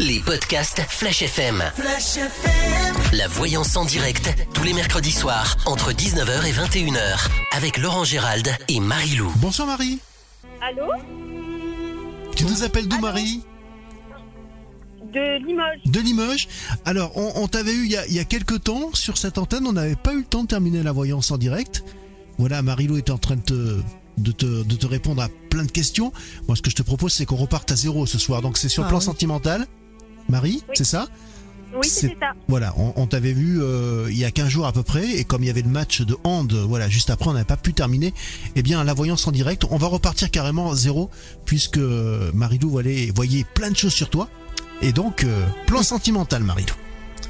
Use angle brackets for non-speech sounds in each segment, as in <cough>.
Les podcasts Flash FM. Flash FM. La voyance en direct, tous les mercredis soirs, entre 19h et 21h, avec Laurent Gérald et Marie-Lou. Bonsoir Marie. Allô Tu nous appelles d'où Marie De Limoges. De Limoges. Alors, on, on t'avait eu il y, a, il y a quelques temps sur cette antenne, on n'avait pas eu le temps de terminer la voyance en direct. Voilà, Marie-Lou était en train de te, de, te, de te répondre à plein de questions. Moi, ce que je te propose, c'est qu'on reparte à zéro ce soir. Donc, c'est sur le Ah plan oui. sentimental. Marie, Oui. c'est ça Oui, c'était ça. Voilà, on, on t'avait vu euh, il y a 15 jours à peu près, et comme il y avait le match de hand, voilà, juste après, on n'avait pas pu terminer. Eh bien, la voyance en direct, on va repartir carrément à zéro, puisque Marilou voyait, voyait plein de choses sur toi. Et donc, euh, plan sentimental, Marilou.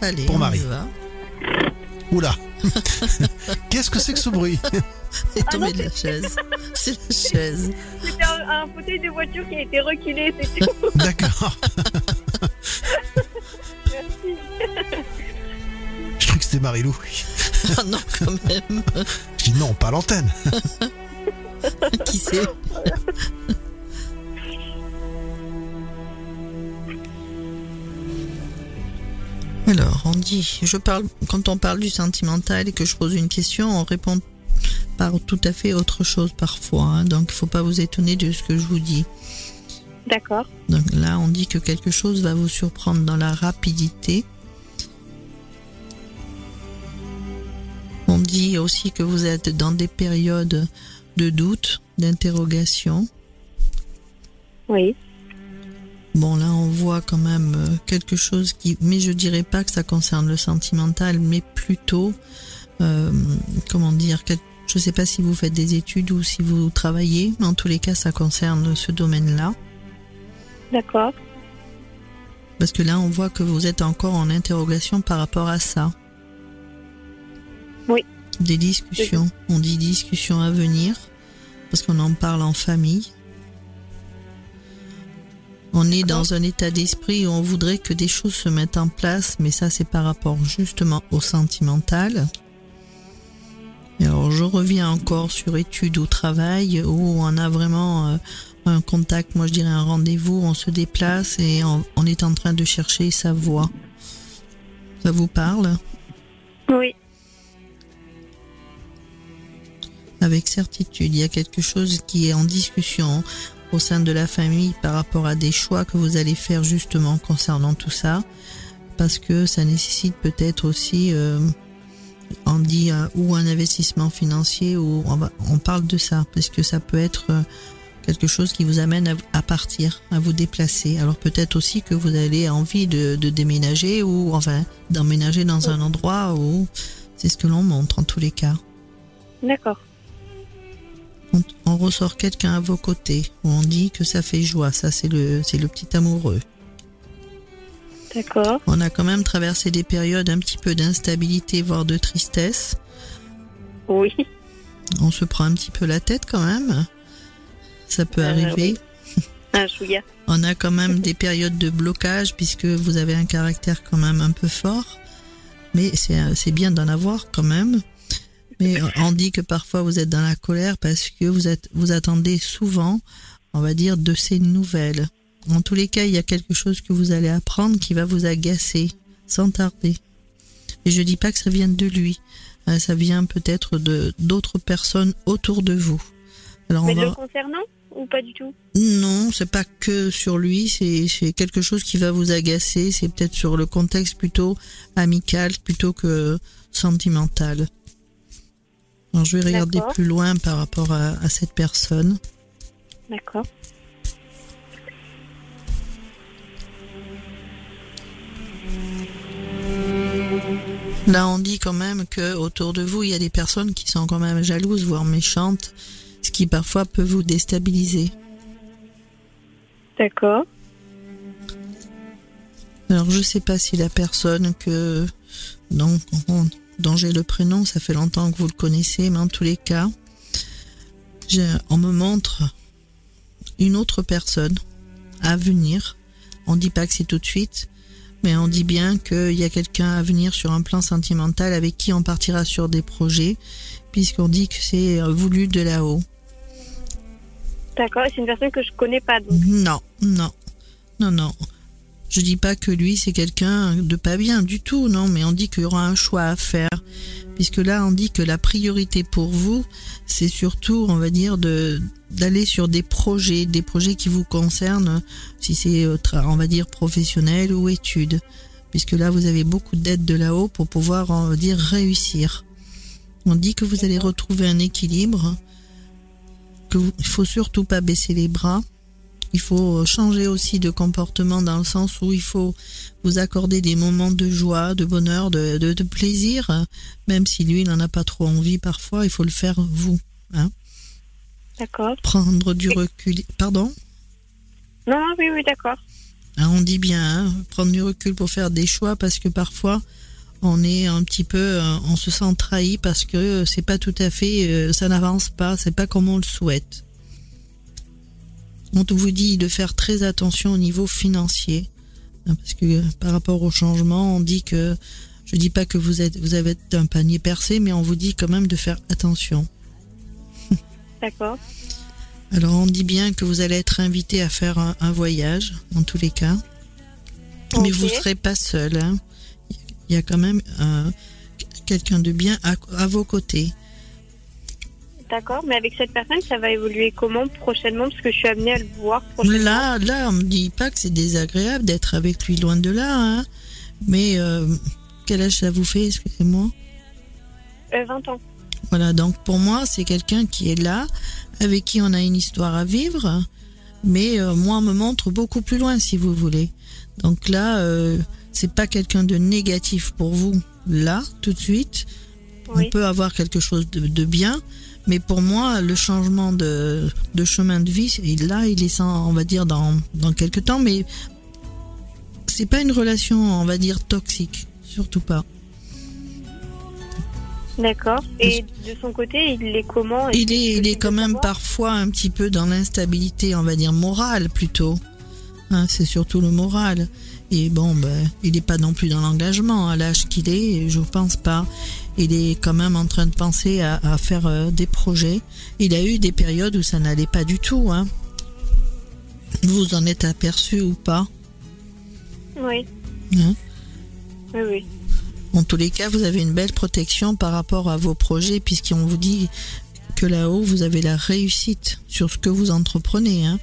Allez, Pour on Marie. y va. Oula <laughs> <laughs> Qu'est-ce que c'est que ce bruit? Et Ah tombé non, de la chaise. <laughs> C'est la chaise. C'était un, un fauteuil de voiture qui a été reculé, c'est tout. D'accord. Merci. Je crois que c'était Marilou. Ah non, quand même. Je dis non, pas l'antenne. <laughs> Qui sait? Alors, on dit, je parle, quand on parle du sentimental et que je pose une question, on répond par tout à fait autre chose parfois. hein. donc, il faut pas vous étonner de ce que je vous dis. D'accord. Donc là, on dit que quelque chose va vous surprendre dans la rapidité. On dit aussi que vous êtes dans des périodes de doute, d'interrogation. Oui. Bon, là, on voit quand même euh, quelque chose qui, mais je dirais pas que ça concerne le sentimental, mais plutôt, euh, comment dire, je sais pas si vous faites des études ou si vous travaillez, mais en tous les cas, ça concerne ce domaine-là. D'accord. Parce que là, on voit que vous êtes encore en interrogation par rapport à ça. Oui. Des discussions. On dit discussions à venir, parce qu'on en parle en famille. On est dans un état d'esprit où on voudrait que des choses se mettent en place, mais ça, c'est par rapport justement au sentimental. Et alors, je reviens encore sur études ou travail, où on a vraiment euh, un contact, moi je dirais un rendez-vous, on se déplace et on, on est en train de chercher sa voie. Ça vous parle? Oui. Avec certitude, il y a quelque chose qui est en discussion au sein de la famille par rapport à des choix que vous allez faire justement concernant tout ça, parce que ça nécessite peut-être aussi, euh, on dit, euh, ou un investissement financier, ou on, va- on parle de ça, parce que ça peut être euh, quelque chose qui vous amène à, partir, à vous déplacer. Alors peut-être aussi que vous avez envie de, de déménager ou enfin d'emménager dans un endroit où c'est ce que l'on montre en tous les cas. D'accord. On, on ressort quelqu'un à vos côtés. où On dit que ça fait joie. Ça, c'est le, c'est le petit amoureux. D'accord. On a quand même traversé des périodes un petit peu d'instabilité, voire de tristesse. Oui. On se prend un petit peu la tête quand même. Ça peut Euh, arriver. Un chouïa. On a quand même des périodes de blocage puisque vous avez un caractère quand même un peu fort. Mais c'est c'est bien d'en avoir quand même. Mais on dit que parfois vous êtes dans la colère parce que vous êtes vous attendez souvent, on va dire, de ces nouvelles. En tous les cas, il y a quelque chose que vous allez apprendre qui va vous agacer sans tarder. Et je dis pas que ça vient de lui. Euh, Ça vient peut-être de d'autres personnes autour de vous. Alors on Mais va... le concernant ou pas du tout? Non, c'est pas que sur lui, c'est quelque chose qui va vous agacer, c'est peut-être sur le contexte plutôt amical plutôt que sentimental. Alors je vais regarder plus loin par rapport à, à cette personne. D'accord. Là, on dit quand même que autour de vous, il y a des personnes qui sont quand même jalouses, voire méchantes, qui parfois peut vous déstabiliser. D'accord. Alors je sais pas si la personne que dont, dont j'ai le prénom, ça fait longtemps que vous le connaissez, mais en tous les cas, on me montre une autre personne à venir. On dit pas que c'est tout de suite, mais on dit bien qu'il y a quelqu'un à venir sur un plan sentimental avec qui on partira sur des projets, puisqu'on dit que c'est euh, voulu de là-haut. D'accord. C'est une personne que je connais pas donc. Non, non, non, non. Je dis pas que lui c'est quelqu'un de pas bien du tout, non, mais on dit qu'il y aura un choix à faire, puisque là on dit que la priorité pour vous, c'est surtout, on va dire, de d'aller sur des projets, des projets qui vous concernent, si c'est, on va dire, professionnel ou études, puisque là vous avez beaucoup d'aide de là-haut pour pouvoir, on va dire, réussir. On dit que vous allez retrouver un équilibre, qu'il il faut surtout pas baisser les bras il faut changer aussi de comportement dans le sens où il faut vous accorder des moments de joie, de bonheur, de, de, plaisir, même si lui n'en a pas trop envie parfois, il faut le faire vous. Hein. D'accord. Prendre du recul. Pardon? Non, oui, oui, d'accord. Hein, on dit bien, hein, prendre du recul pour faire des choix parce que parfois on est un petit peu, euh, on se sent trahi parce que c'est pas tout à fait, euh, ça n'avance pas, c'est pas comme on le souhaite. On vous dit de faire très attention au niveau financier, hein, parce que par rapport au changement, on dit que, je dis pas que vous êtes, vous avez un panier percé, mais on vous dit quand même de faire attention. <laughs> D'accord. Alors on dit bien que vous allez être invité à faire un, voyage, en tous les cas, mais vous serez pas seul. Hein. Il y a quand même euh, quelqu'un de bien à vos côtés. D'accord, mais avec cette personne, ça va évoluer comment prochainement? Parce que je suis amenée à le voir prochainement. Là, là, on me dit pas que c'est désagréable d'être avec lui loin de là, hein. Mais euh, quel âge ça vous fait, excusez-moi? Euh, 20 ans. Voilà, donc pour moi, c'est quelqu'un qui est là, avec qui on a une histoire à vivre, mais euh, moi, on me montre beaucoup plus loin, si vous voulez. Donc là, c'est pas quelqu'un de négatif pour vous, là, tout de suite. On peut avoir quelque chose de, de bien, mais pour moi, le changement de, de chemin de vie, là, il est sans, on va dire, dans, dans quelques temps, mais c'est pas une relation, on va dire, toxique. Surtout pas. D'accord. Et de son côté, il est comment? Il est, il est quand même parfois un petit peu dans l'instabilité, on va dire, morale plutôt. Hein, c'est surtout le moral. Et bon, ben, il n'est pas non plus dans l'engagement à l'âge qu'il est, je pense pas il est quand même en train de penser à, faire euh, des projets. Il a eu des périodes où ça n'allait pas du tout. Hein. Vous en êtes aperçu ou pas? Oui. Hein? Oui, oui. En tous les cas, vous avez une belle protection par rapport à vos projets, puisqu'on vous dit que là-haut, vous avez la réussite sur ce que vous entreprenez. Hein.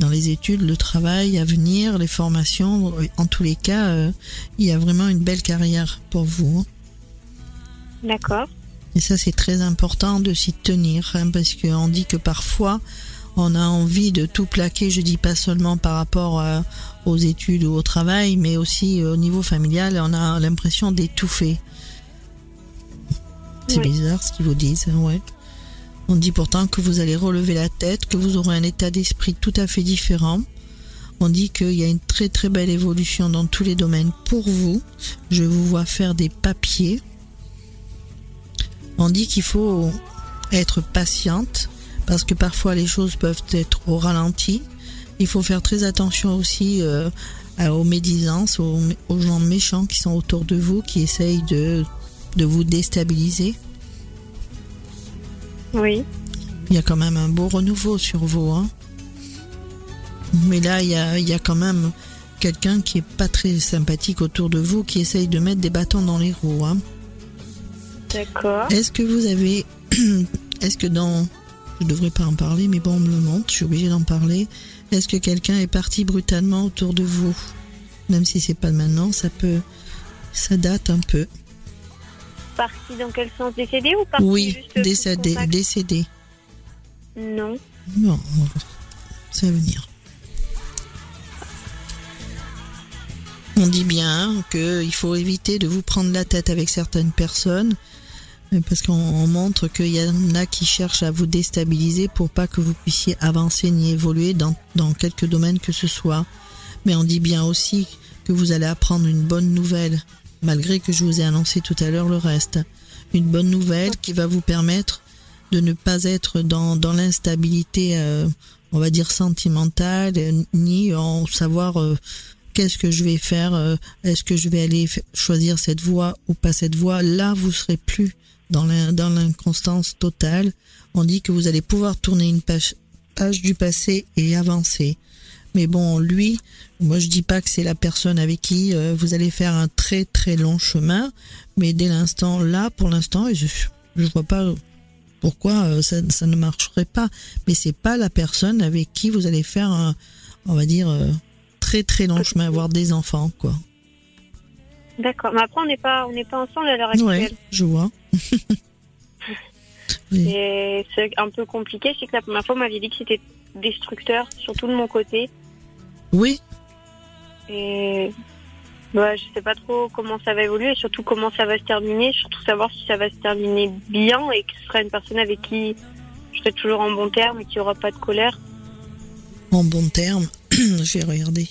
Dans les études, le travail à venir, les formations, en tous les cas, euh, il y a vraiment une belle carrière pour vous. Hein. D'accord. Et ça, c'est très important de s'y tenir, hein, parce qu'on dit que parfois, on a envie de tout plaquer, je dis pas seulement par rapport euh, aux études ou au travail, mais aussi au niveau familial, on a l'impression d'étouffer. C'est bizarre ce qu'ils vous disent, hein, ouais. On dit pourtant que vous allez relever la tête, que vous aurez un état d'esprit tout à fait différent. On dit qu'il y a une très très belle évolution dans tous les domaines pour vous. Je vous vois faire des papiers, on dit qu'il faut être patiente parce que parfois les choses peuvent être au ralenti. Il faut faire très attention aussi euh, aux médisances, aux, gens méchants qui sont autour de vous, qui essayent de, vous déstabiliser. Oui. Il y a quand même un beau renouveau sur vous. Hein. Mais là, il y, a, il y a quand même quelqu'un qui est pas très sympathique autour de vous, qui essaye de mettre des bâtons dans les roues. Hein. D'accord. Est-ce que vous avez. <clears throat> Est-ce que dans. Je devrais pas en parler, mais bon, on me le montre, je suis obligée d'en parler. Est-ce que quelqu'un est parti brutalement autour de vous? Même si c'est pas maintenant, ça peut. Ça date un peu. Parti dans quel sens Décédé ou parti Oui, décédé. Décédé. Non. Non, ça va venir. On dit bien qu'il faut éviter de vous prendre la tête avec certaines personnes parce qu'on montre qu'il y en a qui cherchent à vous déstabiliser pour pas que vous puissiez avancer ni évoluer dans, dans quelques domaines que ce soit. Mais on dit bien aussi que vous allez apprendre une bonne nouvelle, malgré que je vous ai annoncé tout à l'heure le reste. Une bonne nouvelle qui va vous permettre de ne pas être dans, dans l'instabilité, euh, on va dire sentimentale, ni en savoir euh, qu'est-ce que je vais faire, euh, est-ce que je vais aller choisir cette voie ou pas cette voie. Là, vous serez plus dans l'inconstance totale, on dit que vous allez pouvoir tourner une page, page du passé et avancer. Mais bon, lui, moi je dis pas que c'est la personne avec qui euh, vous allez faire un très très long chemin, mais dès l'instant là, pour l'instant, je je vois pas pourquoi euh, ça, ça ne marcherait pas. Mais c'est pas la personne avec qui vous allez faire un, on va dire, euh, très très long chemin, avoir des enfants, quoi. D'accord. Mais après, on n'est pas, on n'est pas ensemble à l'heure actuelle. Ouais, je vois. <laughs> Oui. Et c'est un peu compliqué. C'est que la première fois, on m'avait dit que c'était destructeur, surtout de mon côté. Oui, Et bah, je sais pas trop comment ça va évoluer et surtout comment ça va se terminer. Surtout savoir si ça va se terminer bien et que ce sera une personne avec qui je serai toujours en bon terme et qu'il n'y aura pas de colère. en bon terme, <clears throat> je vais regarder.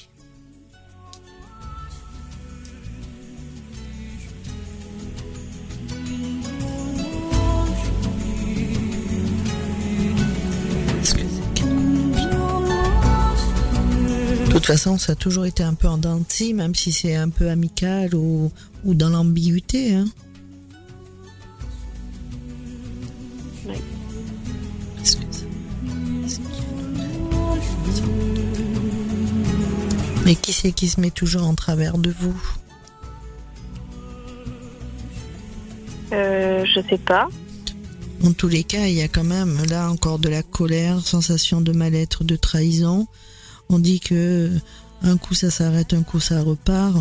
Façon, ça a toujours été un peu en de scie, même si c'est un peu amical ou, ou dans l'ambiguïté. Hein. Oui. Mais qui c'est qui se met toujours en travers de vous? Euh, je sais pas. En tous les cas, il y a quand même là encore de la colère, sensation de mal-être, de trahison. On dit que un coup ça s'arrête, un coup ça repart.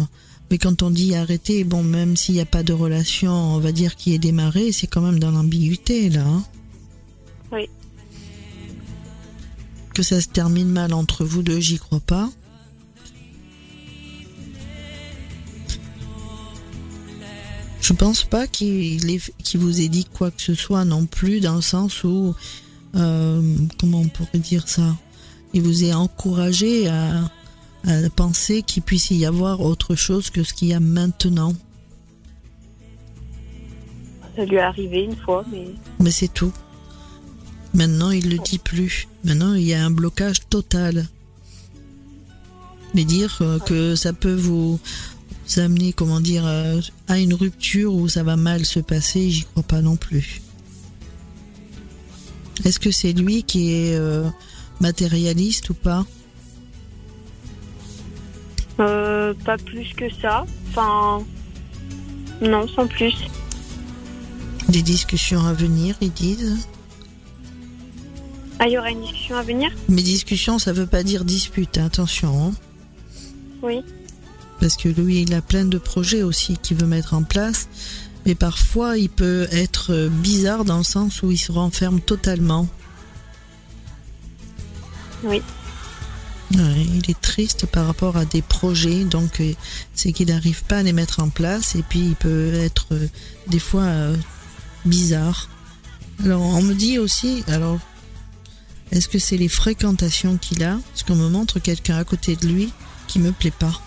Mais quand on dit arrêter, bon, même s'il n'y a pas de relation, on va dire qui est démarré, c'est quand même dans l'ambiguïté là. hein. Oui. Que ça se termine mal entre vous deux, j'y crois pas. Je pense pas qu'il vous ait dit quoi que ce soit non plus, dans le sens où, euh, comment on pourrait dire ça? Il vous ait encouragé à, à penser qu'il puisse y avoir autre chose que ce qu'il y a maintenant. Ça lui est arrivé une fois, mais Mais c'est tout. Maintenant, il le dit plus. Maintenant, il y a un blocage total. Mais dire euh, que ça peut vous, vous amener, comment dire, euh, à une rupture où ça va mal se passer, j'y crois pas non plus. Est-ce que c'est lui qui est euh, matérialiste ou pas euh, pas plus que ça. Enfin, non, sans plus. Des discussions à venir, ils disent. Ah, il y aura une discussion à venir? Mais discussion, ça veut pas dire dispute, hein, attention. hein. Oui. Parce que lui, il a plein de projets aussi qu'il veut mettre en place. Mais parfois, il peut être bizarre dans le sens où il se renferme totalement. Oui. Ouais, il est triste par rapport à des projets, donc euh, c'est qu'il n'arrive pas à les mettre en place et puis il peut être euh, des fois euh, bizarre. Alors on me dit aussi, alors est-ce que c'est les fréquentations qu'il a? Parce qu'on me montre quelqu'un à côté de lui qui me plaît pas.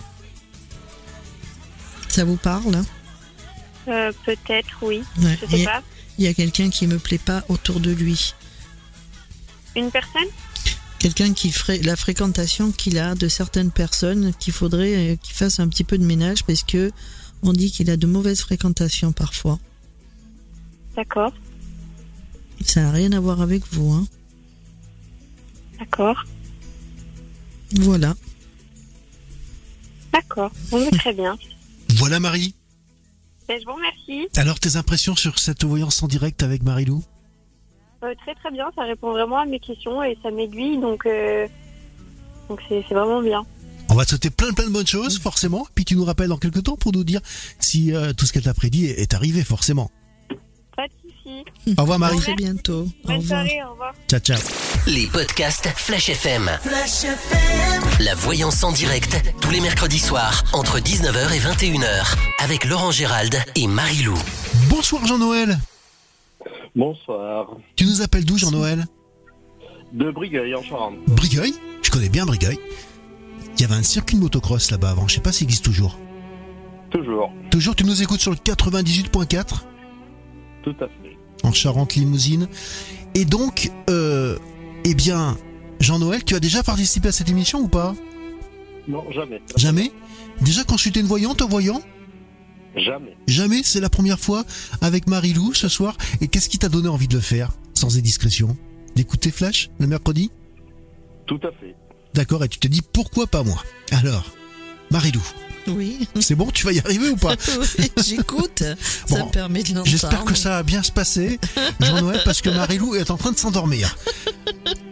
Ça vous parle hein? Euh, Peut-être, oui. Ouais, Je il sais y a- pas. il y a quelqu'un qui me plaît pas autour de lui. Une personne? Quelqu'un qui ferait la fréquentation qu'il a de certaines personnes qu'il faudrait euh, qu'il fasse un petit peu de ménage parce que on dit qu'il a de mauvaises fréquentations parfois. D'accord. Ça n'a rien à voir avec vous, hein. D'accord. Voilà. D'accord. Bon, mais très bien. <laughs> Voilà Marie. Ben, je vous remercie. Alors tes impressions sur cette voyance en direct avec Marilou? Euh, très très bien. Ça répond vraiment à mes questions et ça m'aiguille. Donc, euh, donc c'est c'est vraiment bien. On va te souhaiter plein plein de bonnes choses, forcément. Puis tu nous rappelles dans quelques temps pour nous dire si euh, tout ce qu'elle t'a prédit est, est arrivé, forcément. Pas de soucis. Au revoir Marie. À très bientôt. Au Bonne revoir. soirée. Au revoir. Ciao ciao. Les podcasts Flash FM. La voyance en direct, tous les mercredis soirs, entre 19h et 21h, avec Laurent Gérald et Marie-Lou. Bonsoir Jean-Noël. Bonsoir. Tu nous appelles d'où Jean-Noël De Brigueuil en Charente. Brigueuil Je connais bien Brigueuil. Il y avait un circuit de motocross là-bas avant, je sais pas s'il existe toujours. Toujours. Toujours tu nous écoutes sur le 98.4 Tout à fait. en Charente Limousine. Et donc, euh, eh bien, Jean-Noël, tu as déjà participé à cette émission ou pas? Non, jamais. Jamais? Déjà consulté une voyante, un voyant Jamais. Jamais, c'est la première fois avec Marie-Lou ce soir. Et qu'est-ce qui t'a donné envie de le faire, sans indiscrétion? D'écouter Flash le mercredi? Tout à fait. D'accord, et tu te dis pourquoi pas moi? Alors, Marilou, Oui, c'est bon, tu vas y arriver ou pas? <laughs> Oui, j'écoute. ça me permet de l'entendre. J'espère que ça va bien se passer, Jean-Noël, parce que Marilou est en train de s'endormir.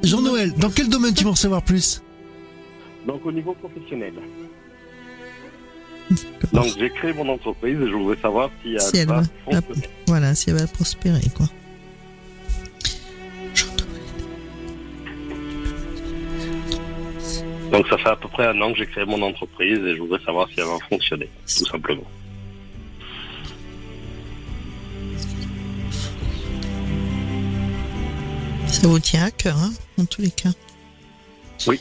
Jean-Noël, dans quel domaine tu veux en savoir plus? Donc au niveau professionnel. <laughs> Donc j'ai créé mon entreprise et je voudrais savoir si elle Si elle va. Voilà, si elle va prospérer, quoi. Donc ça fait à peu près un an que j'ai créé mon entreprise et je voudrais savoir si elle va fonctionner, tout simplement. Ça vous tient à cœur, hein, en tous les cas? Oui.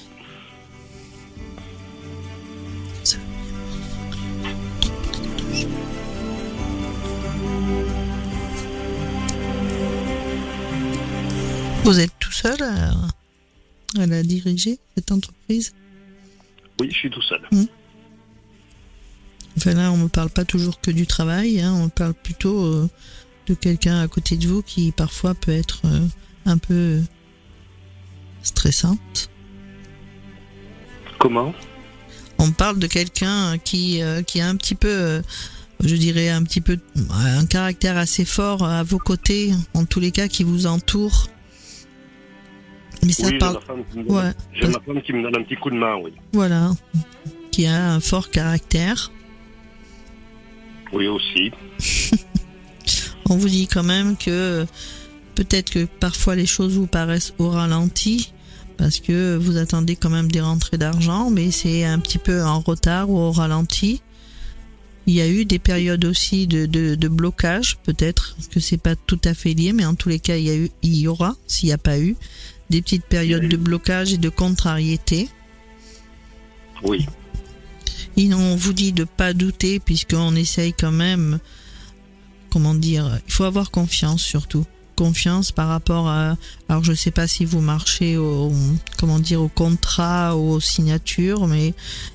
Vous êtes tout seul à, à la diriger, cette entreprise Oui, je suis tout seul. Enfin là, on ne parle pas toujours que du travail, hein, on parle plutôt euh, de quelqu'un à côté de vous qui parfois peut être euh, un peu stressante. Comment? On parle de quelqu'un qui, euh, qui a un petit peu, je dirais un petit peu, un caractère assez fort à vos côtés, en tous les cas qui vous entoure. Mais ça Oui, j'ai parle, ma, femme qui me donne- ouais, j'ai ma femme qui me donne un petit coup de main, oui. voilà, qui a un fort caractère. Oui aussi. <laughs> On vous dit quand même que peut-être que parfois les choses vous paraissent au ralenti parce que vous attendez quand même des rentrées d'argent, mais c'est un petit peu en retard ou au ralenti. Il y a eu des périodes aussi de, de, de blocage, peut-être que c'est pas tout à fait lié, mais en tous les cas, il y, a eu, il y aura, s'il n'y a pas eu, des petites périodes de blocage et de contrariété. Oui. Et on vous dit de pas douter puisqu'on essaye quand même, comment dire, il faut avoir confiance surtout. Confiance par rapport à, alors je sais pas si vous marchez au, comment dire, au contrat ou aux signatures, mais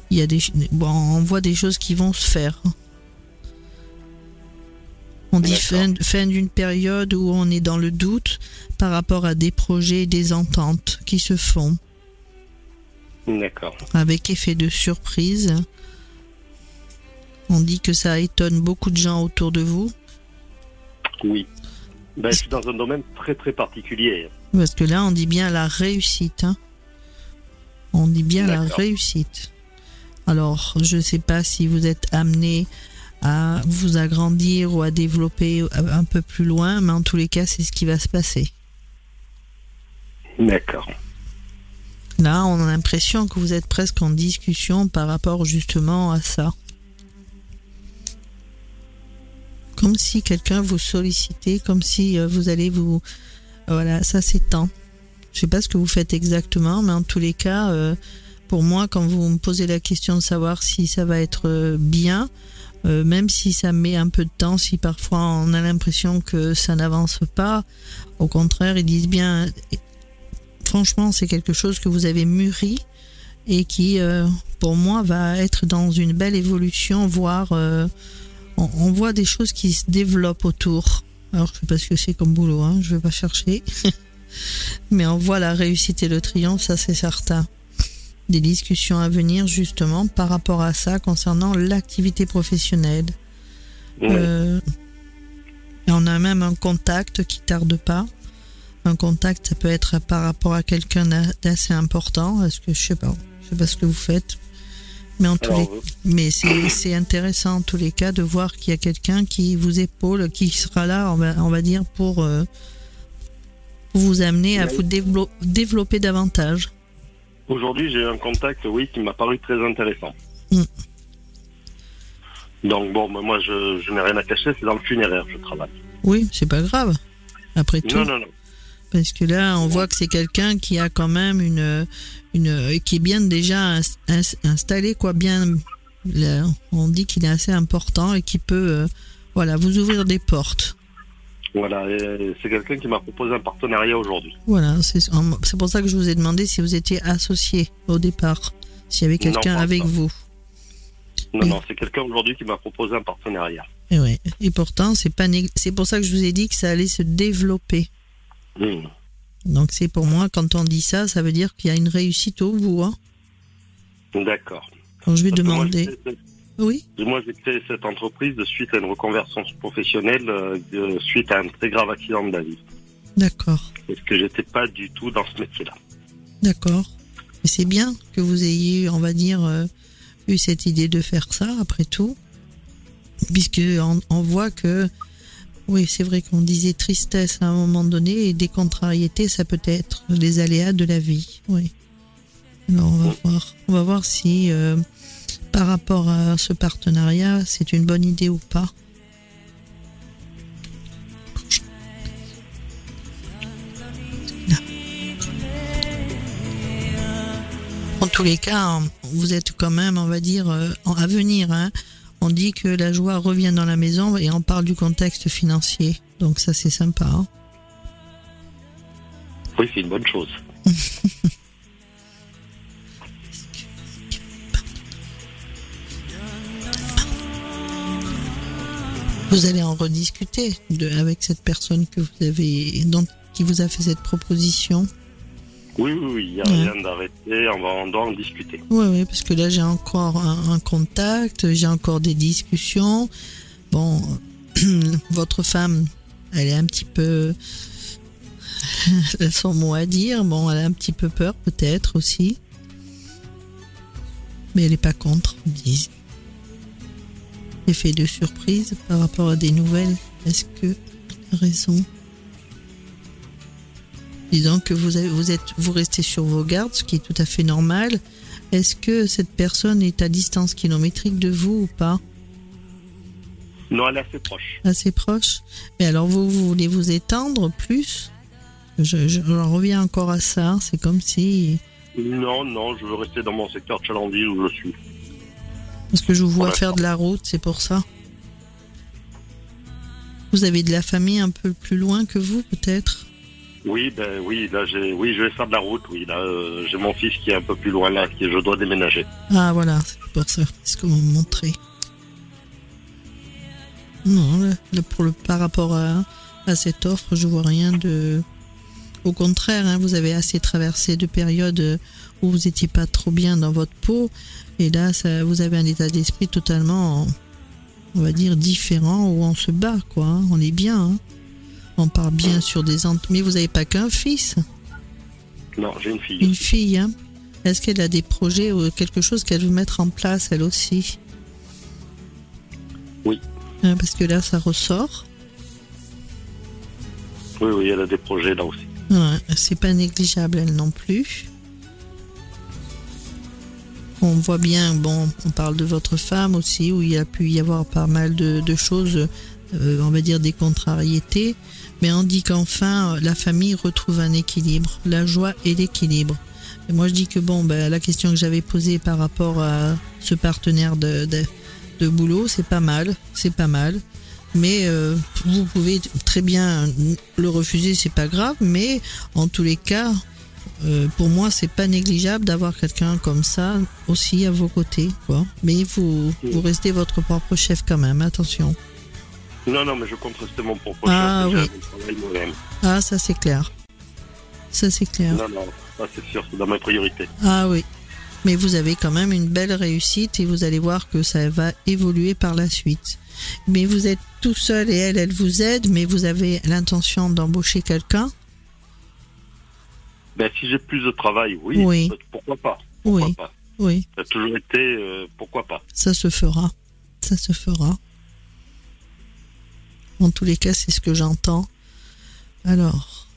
il y a des, bon, on voit des choses qui vont se faire. On dit fin, fin d'une période où on est dans le doute par rapport à des projets, des ententes qui se font D'accord. avec effet de surprise. On dit que ça étonne beaucoup de gens autour de vous, Oui. Ben, je suis dans un domaine très très particulier. parce que là on dit bien la réussite. hein. On dit bien la réussite. Alors, je ne sais pas si vous êtes amené à vous agrandir ou à développer un peu plus loin, mais en tous les cas, c'est ce qui va se passer. D'accord. Là, on a l'impression que vous êtes presque en discussion par rapport justement à ça. Comme si quelqu'un vous sollicitait, comme si euh, vous allez vous... Voilà, ça s'étend. Je sais pas ce que vous faites exactement, mais en tous les cas, euh, pour moi, quand vous me posez la question de savoir si ça va être euh, bien, euh, même si ça met un peu de temps, si parfois on a l'impression que ça n'avance pas, au contraire, ils disent bien, franchement, c'est quelque chose que vous avez mûri et qui, euh, pour moi, va être dans une belle évolution, voire euh, on, on voit des choses qui se développent autour. Alors, je sais pas ce que c'est comme boulot, hein, je vais pas chercher. <laughs> Mais on voit la réussite et le triomphe, ça c'est certain. Des discussions à venir, justement, par rapport à ça, concernant l'activité professionnelle. Oui. Euh, et on a même un contact qui tarde pas. Un contact, ça peut être par rapport à quelqu'un d'a- d'assez important. Est-ce que je sais pas, je sais pas ce que vous faites, mais en tous les, euh, mais c'est intéressant en tous les cas de voir qu'il y a quelqu'un qui vous épaule, qui sera là, on va, on va dire pour, euh, pour vous amener à Oui. vous dévelop- développer davantage. Aujourd'hui, j'ai un contact, oui, qui m'a paru très intéressant. Mm. Donc bon, moi, je, je n'ai rien à cacher, c'est dans le funéraire, je travaille. Oui, c'est pas grave. Après tout. Non, non, non. Parce que là, on voit que c'est quelqu'un qui a quand même une, une, qui est bien déjà ins- ins- installé, quoi, bien. là, on dit qu'il est assez important et qui peut, euh, voilà, vous ouvrir des portes. Voilà, c'est quelqu'un qui m'a proposé un partenariat aujourd'hui. Voilà, c'est pour ça que je vous ai demandé si vous étiez associé au départ, s'il y avait quelqu'un avec vous. Non, Oui. non, c'est quelqu'un aujourd'hui qui m'a proposé un partenariat. Et, ouais. et pourtant, c'est pas nég- c'est pour ça que je vous ai dit que ça allait se développer. Hmm. Donc c'est pour moi, quand on dit ça, ça veut dire qu'il y a une réussite au bout. hein. D'accord. Je vais Parce que moi, demander. Oui. Moi, j'ai créé cette entreprise suite à une reconversion professionnelle, euh, de- suite à un très grave accident de la vie. D'accord. Parce que j'étais pas du tout dans ce métier-là. D'accord. Et c'est bien que vous ayez, on va dire, euh, eu cette idée de faire ça, après tout. Puisque on, on voit que, oui, c'est vrai qu'on disait tristesse à un moment donné et des contrariétés, ça peut être les aléas de la vie. Oui. Alors on va voir. On va voir si, euh, par rapport à ce partenariat, c'est une bonne idée ou pas. En tous les cas, vous êtes quand même, on va dire, euh, à venir. hein. On dit que la joie revient dans la maison et on parle du contexte financier. Donc ça, c'est sympa. hein. Oui, c'est une bonne chose. <laughs> Vous allez en rediscuter de, avec cette personne que vous avez, dont, qui vous a fait cette proposition. Oui, oui, oui, il n'y a Ouais. rien d'arrêté, on, on doit en discuter. Oui, oui, parce que là, j'ai encore un, un contact, j'ai encore des discussions. Bon, <clears throat> votre femme, elle est un petit peu... Elle <laughs> a son mot à dire. Bon, elle a un petit peu peur, peut-être aussi. Mais elle n'est pas contre, disent. Effet de surprise par rapport à des nouvelles. Est-ce que raison? Disons que vous, avez- vous, êtes, vous restez sur vos gardes, ce qui est tout à fait normal. Est-ce que cette personne est à distance kilométrique de vous ou pas? Non, elle est assez proche. Assez proche Mais alors vous, vous voulez vous étendre plus? Je, je, reviens encore à ça. C'est comme si... Non, non, je veux rester dans mon secteur de Chalandise où je suis. Parce que je vous vois faire de la route, c'est pour ça. Vous avez de la famille un peu plus loin que vous, peut-être? Oui, ben oui, là j'ai, oui, je vais faire de la route. Oui, là, euh, j'ai mon fils qui est un peu plus loin là, qui je dois déménager. Ah voilà, c'est pour ça. C'est ce que vous me montrez. Non, là, là, pour le, par rapport à, à cette offre, je vois rien de. Au contraire, hein, vous avez assez traversé de périodes où vous n'étiez pas trop bien dans votre peau, et là, ça, vous avez un état d'esprit totalement, on va dire, différent où on se bat, quoi. hein. On est bien. hein. On part bien sur des ent... Mais vous n'avez pas qu'un fils, Non, j'ai une fille. une fille. Hein. Est-ce qu'elle a des projets ou quelque chose qu'elle veut mettre en place, elle aussi? Oui. Hein, parce que là, ça ressort. Oui, oui, elle a des projets là aussi. Ouais, c'est pas négligeable, elle non plus. On voit bien, bon, on parle de votre femme aussi, où il a pu y avoir pas mal de, choses, euh, on va dire des contrariétés, mais on dit qu'enfin, la famille retrouve un équilibre, la joie et l'équilibre. Et moi, je dis que bon, ben, la question que j'avais posée par rapport à ce partenaire de, de, de boulot, c'est pas mal, c'est pas mal. Mais euh, vous pouvez très bien le refuser, c'est pas grave. Mais en tous les cas, euh, pour moi, c'est pas négligeable d'avoir quelqu'un comme ça aussi à vos côtés, quoi. Mais vous, vous restez votre propre chef quand même. Attention. Non, non, mais je compte rester mon propre Ah, chef. oui. Ah, ça c'est clair. Ça c'est clair. Non, non, ça c'est sûr, c'est dans mes priorités. Ah oui. Mais vous avez quand même une belle réussite et vous allez voir que ça va évoluer par la suite. Mais vous êtes tout seul et elle, elle vous aide, mais vous avez l'intention d'embaucher quelqu'un Ben, si j'ai plus de travail, oui. Oui. Pourquoi pas? Pourquoi Oui, pas? Oui, Ça a toujours été, euh, pourquoi pas? Ça se fera. Ça se fera. En tous les cas, c'est ce que j'entends. Alors,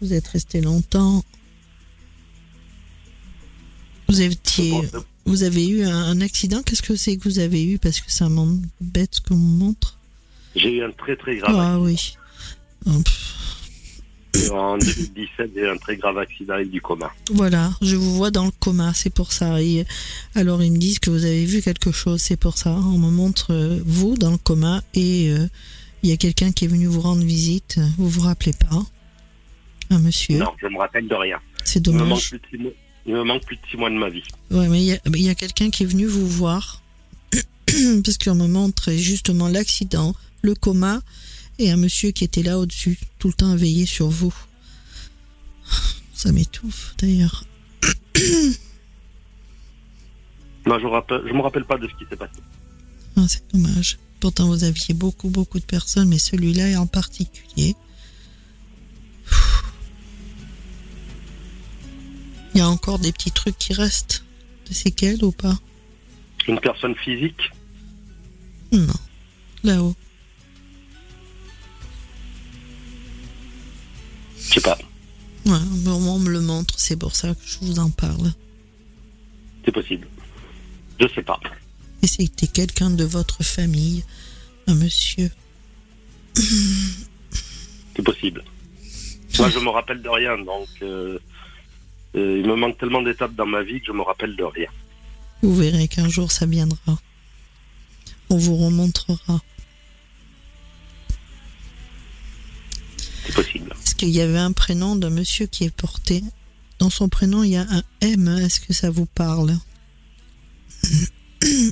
vous êtes resté longtemps. Vous étiez, Bon, vous avez eu un, accident. Qu'est-ce que c'est que vous avez eu? Parce que ça m'embête ce qu'on me montre. J'ai eu un très très grave Ah oui. Oh. En 2017, j'ai eu un très grave accident avec du coma. Voilà, je vous vois dans le coma, c'est pour ça. Et alors ils me disent que vous avez vu quelque chose, c'est pour ça. On me montre euh, vous dans le coma et euh, il y a quelqu'un qui est venu vous rendre visite. Vous vous rappelez pas Un monsieur? Non, je me rappelle de rien. C'est dommage. il me manque plus de six mois de ma vie. Ouais, mais il y a, il y a quelqu'un qui est venu vous voir <clears throat> parce qu'on me montre justement l'accident, le coma et un monsieur qui était là au-dessus, tout le temps à veiller sur vous. Ça m'étouffe d'ailleurs. <coughs> Non, je je me rappelle pas de ce qui s'est passé. Ah, c'est dommage. Pourtant, vous aviez beaucoup, beaucoup de personnes, mais celui-là en particulier. Il y a encore des petits trucs qui restent de séquelles ou pas? Une personne physique? Non. Là-haut. Je sais pas. Ouais, on me le montre, c'est pour ça que je vous en parle. C'est possible. Je sais pas. Et c'était quelqu'un de votre famille, un monsieur. C'est possible. Moi, je me rappelle de rien, donc euh, euh, il me manque tellement d'étapes dans ma vie que je me rappelle de rien. Vous verrez qu'un jour ça viendra. On vous remontrera. C'est possible. Qu'il y avait un prénom d'un monsieur qui est porté Dans son prénom, il y a un M. Est-ce que ça vous parle? Ouais,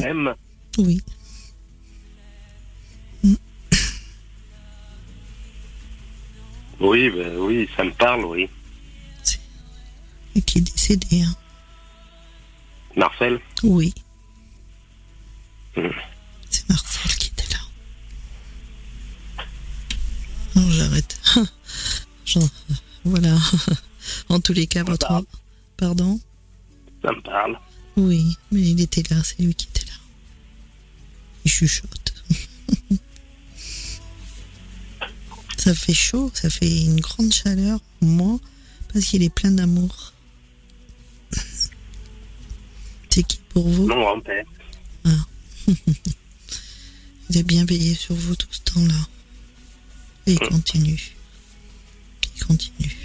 M, Oui. oui, ben, oui, ça me parle, oui. Et qui est décédé. hein. Marcel? Oui. Hmm. C'est Marcel qui était là. Non, j'arrête. <laughs> J'en- Voilà. <laughs> En tous les cas, votre. Pardon Ça me parle. Oui, mais il était là, c'est lui qui était là. Il chuchote. <laughs> ça fait chaud, ça fait une grande chaleur pour moi, parce qu'il est plein d'amour. <laughs> C'est qui pour vous? Mon grand-père. Il a bien veillé sur vous tout ce temps-là. Et il continue. Continue.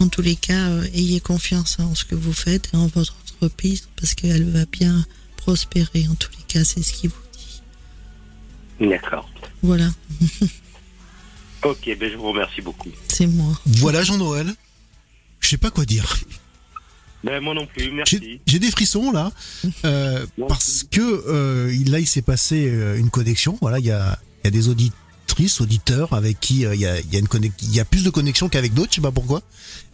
En tous les cas, euh, ayez confiance en ce que vous faites et en votre entreprise parce qu'elle va bien prospérer. En tous les cas, c'est ce qu'il vous dit. D'accord. Voilà, <laughs> Ok, ben je vous remercie beaucoup. c'est moi. Voilà Jean-Noël. Je sais pas quoi dire. Ben moi non plus, J'ai merci. j'ai des frissons là euh, parce que euh, là il s'est passé une connexion. Voilà, il y a, y a des auditrices, auditeurs avec qui euh, il y, a, il y a une connex- il y a plus de connexion qu'avec d'autres. Je sais pas pourquoi.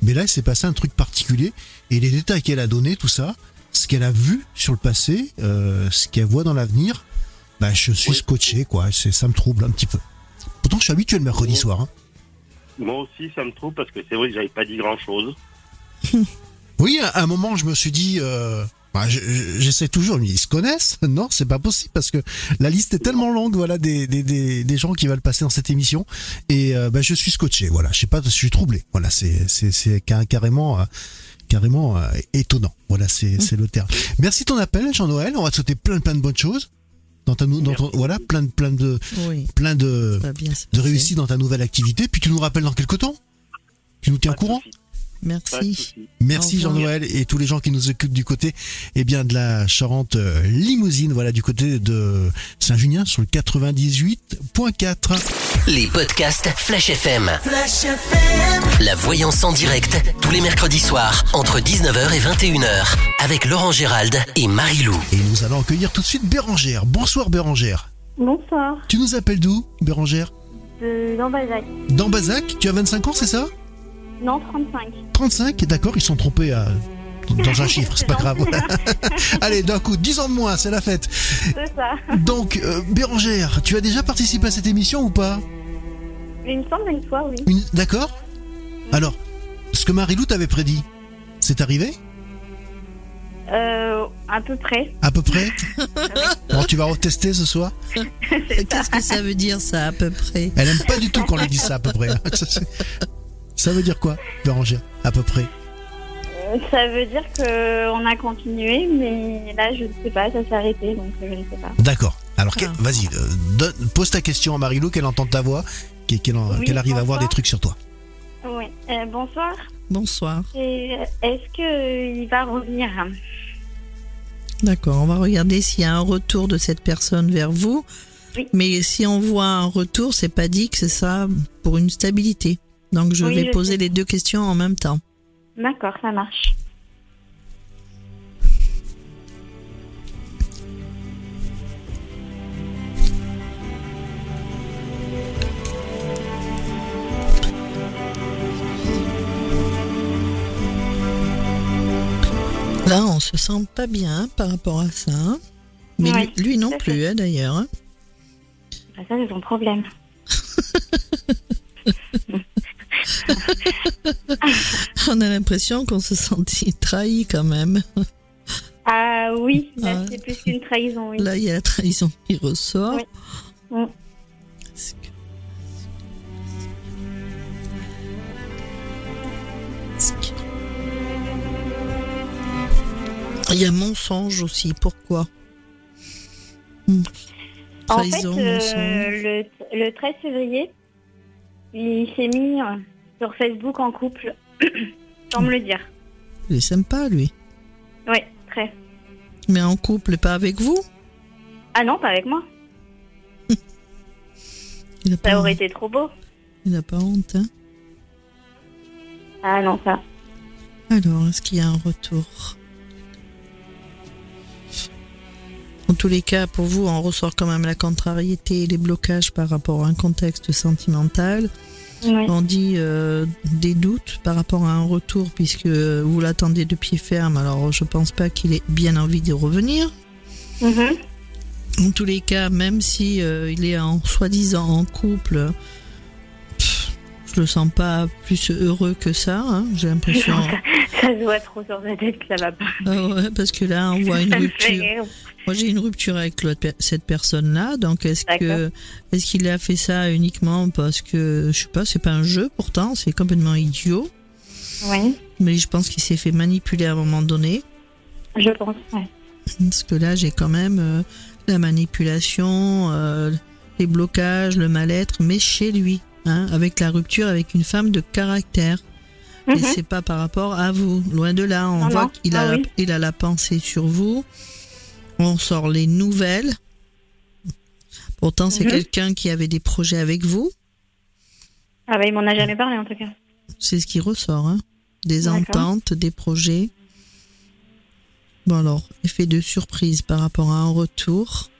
Mais là il s'est passé un truc particulier et les détails qu'elle a donné, tout ça, ce qu'elle a vu sur le passé, euh, ce qu'elle voit dans l'avenir, bah je suis Oui. scotché quoi. C'est ça me trouble un petit peu. Pourtant je suis habitué le mercredi Oui. soir. hein. Moi aussi, ça me trouve parce que c'est vrai que j'avais pas dit grand-chose. <laughs> Oui, à un moment, je me suis dit, euh, bah, je- je- j'essaie toujours, mais ils se connaissent <laughs> Non, c'est pas possible parce que la liste est tellement longue, voilà, des, des, des, des gens qui veulent passer dans cette émission. Et euh, bah, je suis scotché, voilà. Je sais pas, je suis troublé. Voilà, c'est c'est c'est ca- carrément euh, carrément euh, étonnant. Voilà, c'est c'est le terme. Merci de ton appel, Jean-Noël. On va te souhaiter plein plein de bonnes choses dans ta dans ton, voilà, plein de plein de Oui, plein de de réussite dans ta nouvelle activité. Puis tu nous rappelles dans quelques temps. Tu nous tiens au courant. Merci. Merci. Jean-Noël et tous les gens qui nous occupent du côté eh bien de la Charente euh, Limousine, voilà du côté de Saint-Junien sur le 98.4. Les podcasts Flash FM. La voyance en direct, tous les mercredis soirs, entre 19h et 21h, avec Laurent Gérald et Marie-Lou. Et nous allons accueillir tout de suite Bérangère. Bonsoir Bérangère. Bonsoir, Tu nous appelles d'où Bérangère? De Lambazac. D'Ambazac, tu as 25 ans, c'est ça? Non, 35. 35, d'accord, ils sont trompés à dans un <laughs> chiffre, c'est pas grave. <laughs> Allez, d'un coup, 10 ans de moins, c'est la fête. C'est ça. <laughs> Donc, euh, Bérangère, tu as déjà participé à cette émission ou pas? Il me semble une fois, oui. Une- D'accord Alors, ce que Marie-Lou t'avait prédit, c'est arrivé? Euh, à peu près. À peu près? Bon, tu vas retester ce soir? Qu'est-ce que ça veut dire ça à peu près? Elle aime pas du tout qu'on lui dise ça à peu près. Ça, veut dire quoi, Bérangère À peu près Euh, Ça veut dire qu'on a continué, mais là, je ne sais pas, ça s'est arrêté, donc euh, je ne sais pas. D'accord. Alors, Ah. vas-y, euh, pose ta question à Marie-Lou, qu'elle entende ta voix, qu'elle Oui, arrive à voir des trucs sur toi. Oui. Euh, bonsoir. Bonsoir. Et Est-ce qu'il va revenir? D'accord, on va regarder s'il y a un retour de cette personne vers vous. Oui. Mais si on voit un retour, c'est pas dit que c'est ça pour une stabilité. Donc je Oui, vais je poser sais. les deux questions en même temps. D'accord, ça marche. Là, on se se sent pas bien par rapport à ça. Mais Ouais, lui, lui non plus, hein, d'ailleurs. hein. Bah, ça, c'est son problème. <laughs> On a l'impression qu'on se sentit trahi quand même. Ah oui, là, Ah. c'est plus qu'une trahison, oui. Là, il y a la trahison qui ressort. Oui. Mm. Il y a mensonge aussi. Pourquoi Hmm. En fait, Trahison, euh, mensonge. le, le 13 février, il s'est mis euh, sur Facebook en couple, <clears throat> sans me le dire. Il est sympa, lui. Oui, très. Mais en couple, pas avec vous? Ah non, pas avec moi. <laughs> Il a Ça pas, aurait été trop beau. il a pas honte. Hein? Ah non, ça. Alors, est-ce qu'il y a un retour? En tous les cas, pour vous, on ressort quand même la contrariété et les blocages par rapport à un contexte sentimental. Oui. On dit euh, des doutes par rapport à un retour puisque vous l'attendez de pied ferme. Alors, je pense pas qu'il ait bien envie de revenir. Mhm. En tous les cas, même si euh, il est en soi-disant en couple, pff, je le sens pas plus heureux que ça. hein. J'ai l'impression. <laughs> Ça se voit trop sur sa tête que ça va pas. Ah ouais, parce que là, on <laughs> voit une Ça rupture. Moi, j'ai une rupture avec cette personne-là. Donc, est-ce que est-ce qu'il a fait ça uniquement parce que je sais pas, c'est pas un jeu pourtant, c'est complètement idiot. Oui, Mais je pense qu'il s'est fait manipuler à un moment donné. je pense. ouais. Parce que là, j'ai quand même euh, la manipulation, euh, les blocages, le mal-être, mais chez lui, hein, avec la rupture avec une femme de caractère. Et Mhm. c'est pas par rapport à vous. Loin de là, on Non, voit qu'il a, Ah oui. il a la pensée sur vous. On sort les nouvelles. Pourtant, c'est Mhm. quelqu'un qui avait des projets avec vous. Ah bah il m'en a jamais parlé en tout cas. C'est ce qui ressort. Hein. Des ententes, des projets. Bon alors, effet de surprise par rapport à un retour.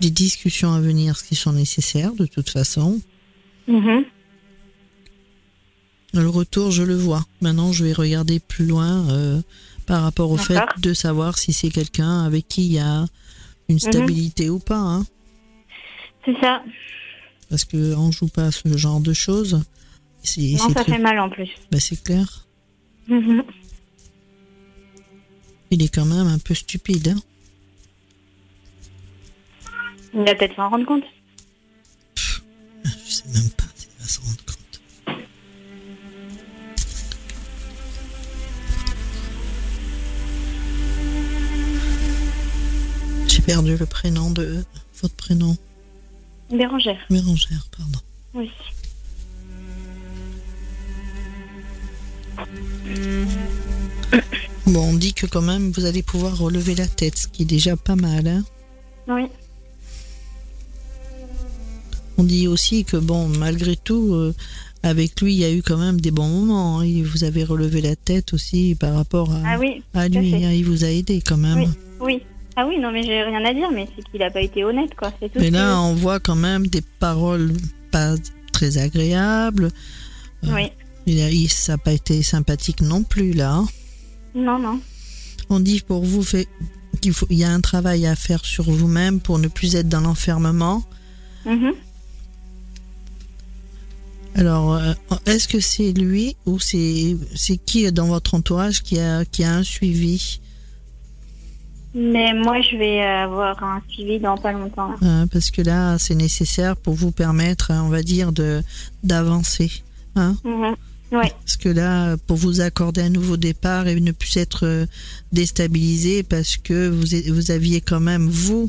Des discussions à venir qui sont nécessaires de toute façon. Mhm. Le retour, je le vois. Maintenant, je vais regarder plus loin euh, par rapport au fait de savoir si c'est quelqu'un avec qui il y a Mhm. une stabilité ou pas. Hein, C'est ça. parce que on joue pas à ce genre de choses. Non, ça très- fait mal en plus. bah, c'est clair. Mhm. Il est quand même un peu stupide. Hein. Il va peut-être s'en rendre compte. Je sais même pas s'il va se rendre perdu le prénom de votre prénom? Bérangère. Bérangère, pardon. Oui. Bon, on dit que quand même vous allez pouvoir relever la tête, ce qui est déjà pas mal. Hein? Oui. On dit aussi que bon, malgré tout, euh, avec lui, il y a eu quand même des bons moments. hein. Vous avez relevé la tête aussi par rapport à, Ah oui. à lui. hein. Il vous a aidé quand même. Oui. Oui. Ah oui, non mais j'ai rien à dire, mais c'est qu'il a pas été honnête quoi. Tout. Mais là, que- on voit quand même des paroles pas très agréables. euh, Oui. Il a, il- ça n'a pas été sympathique non plus là. hein. Non, non. On dit pour vous qu'il il y a un travail à faire sur vous-même pour ne plus être dans l'enfermement. Mhm. Alors, euh, est-ce que c'est lui ou c'est c'est qui dans votre entourage qui a qui a un suivi? Mais moi, je vais avoir un suivi dans pas longtemps. Hein, Parce que là, c'est nécessaire pour vous permettre, hein, on va dire, de d'avancer. Hein Mhm. Ouais. Parce que là, pour vous accorder un nouveau départ et ne plus être euh, déstabilisé parce que vous, vous aviez quand même, vous,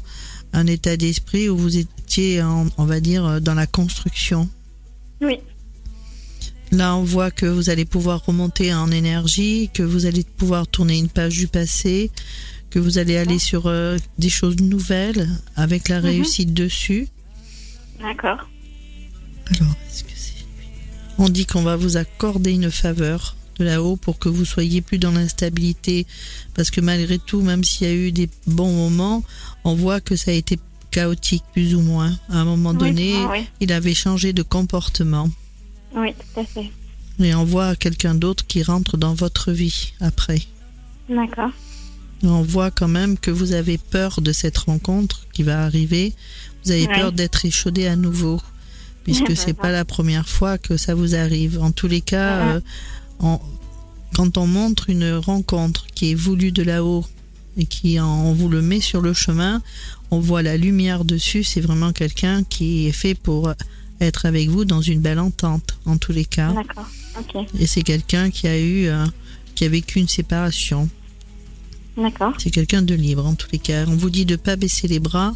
un état d'esprit où vous étiez, en- on va dire, euh, dans la construction. Oui. Là, on voit que vous allez pouvoir remonter en énergie, que vous allez pouvoir tourner une page du passé, que vous allez aller sur euh, des choses nouvelles avec la Mhm. réussite dessus. D'accord. Alors, est-ce que c'est On dit qu'on va vous accorder une faveur de là-haut pour que vous soyez plus dans l'instabilité. Parce que malgré tout, même s'il y a eu des bons moments, on voit que ça a été chaotique plus ou moins. À un moment Oui. donné, Ah oui. il avait changé de comportement. Oui, tout à fait. Et on voit quelqu'un d'autre qui rentre dans votre vie après. D'accord. On voit quand même que vous avez peur de cette rencontre qui va arriver. Vous avez Ouais. peur d'être échaudé à nouveau, puisque c'est pas la première fois que ça vous arrive. En tous les cas, euh, quand on montre une rencontre qui est voulue de là-haut et qui en- on vous le met sur le chemin, on voit la lumière dessus. C'est vraiment quelqu'un qui est fait pour être avec vous dans une belle entente. En tous les cas, et c'est quelqu'un qui a eu, euh, qui a vécu une séparation. D'accord. C'est quelqu'un de libre en tous les cas. On vous dit de pas baisser les bras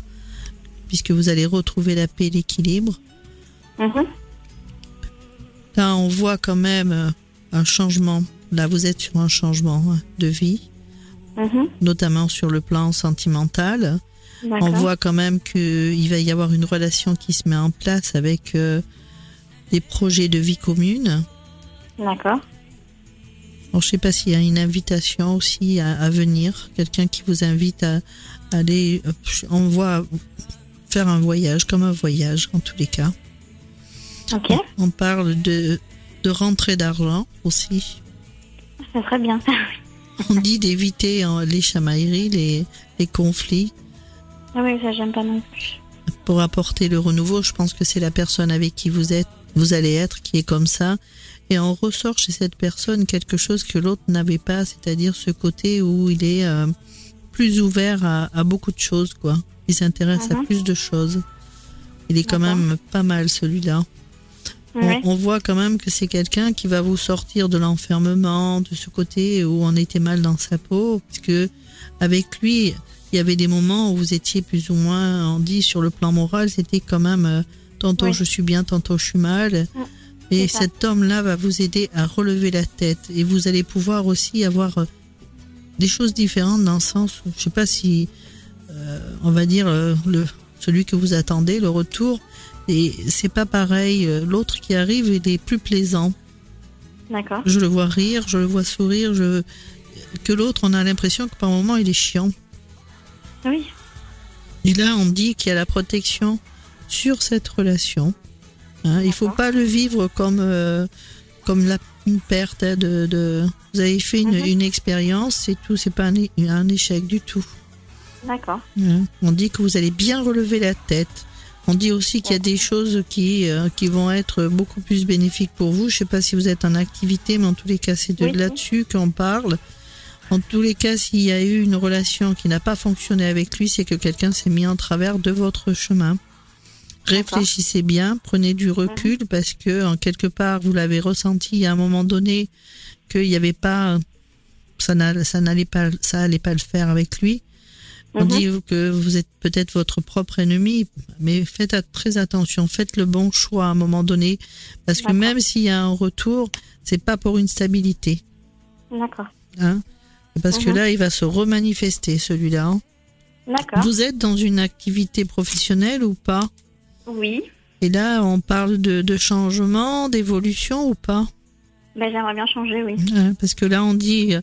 puisque vous allez retrouver la paix et l'équilibre. Mhm. Là, on voit quand même euh, un changement. Là, vous êtes sur un changement de vie, Mhm. notamment sur le plan sentimental. On voit quand même qu'il va y avoir une relation qui se met en place avec euh, des projets de vie commune. D'accord. Alors, je sais pas s'il y a une invitation aussi à, à venir, quelqu'un qui vous invite à aller, euh, on voit faire un voyage, comme un voyage en tous les cas. Ok. On parle de, de rentrée d'argent aussi. Ça serait bien. <laughs> On dit d'éviter euh, les chamailleries, les, les conflits Ah oui, ça j'aime pas non plus. pour apporter le renouveau. Je pense que c'est la personne avec qui vous êtes, vous allez être, qui est comme ça. Et on ressort chez cette personne quelque chose que l'autre n'avait pas, c'est-à-dire ce côté où il est euh, plus ouvert à, à beaucoup de choses, quoi. Il s'intéresse à Mhm. plus de choses. Il est quand même pas mal celui-là. On- Ouais. On, voit quand même que c'est quelqu'un qui va vous sortir de l'enfermement, de ce côté où on était mal dans sa peau, parce que avec lui, il y avait des moments où vous étiez plus ou moins, on dit sur le plan moral, c'était quand même euh, tantôt je suis bien, tantôt je suis mal. Et cet homme-là va vous aider à relever la tête et vous allez pouvoir aussi avoir euh, des choses différentes dans le sens, où, je sais pas si, euh, on va dire euh, le celui que vous attendez, le retour, et c'est pas pareil. L'autre qui arrive, il est plus plaisant. D'accord. Je le vois rire, je le vois sourire, je que l'autre, on a l'impression que par moment il est chiant. Oui. Et là, on dit qu'il y a la protection sur cette relation. Hein, il faut D'accord. pas le vivre comme euh, comme la, une perte hein, de, de. Vous avez fait une, Mhm. une expérience, c'est tout. C'est pas un, échec du tout. D'accord. hein. On dit que vous allez bien relever la tête. On dit aussi qu'il y a des choses qui euh, qui vont être beaucoup plus bénéfiques pour vous. Je sais pas si vous êtes en activité, mais en tous les cas, c'est de Oui, oui. là-dessus qu'on parle. En tous les cas, s'il y a eu une relation qui n'a pas fonctionné avec lui, c'est que quelqu'un s'est mis en travers de votre chemin. Réfléchissez bien, prenez du recul parce que en quelque part vous l'avez ressenti à un moment donné qu'il n'y avait pas, ça n'a- ça n'allait pas, ça allait pas le faire avec lui. On Mhm. dit que vous êtes peut-être votre propre ennemi, mais faites très attention, faites le bon choix à un moment donné, parce que même s'il y a un retour, c'est pas pour une stabilité, D'accord. hein. Parce que Mhm. là, il va se remanifester celui-là. hein. D'accord. Vous êtes dans une activité professionnelle ou pas? Oui. Et là, on parle de, de changement, d'évolution ou pas? Ben, j'aimerais bien changer, oui. Ouais, Parce que là, on dit euh,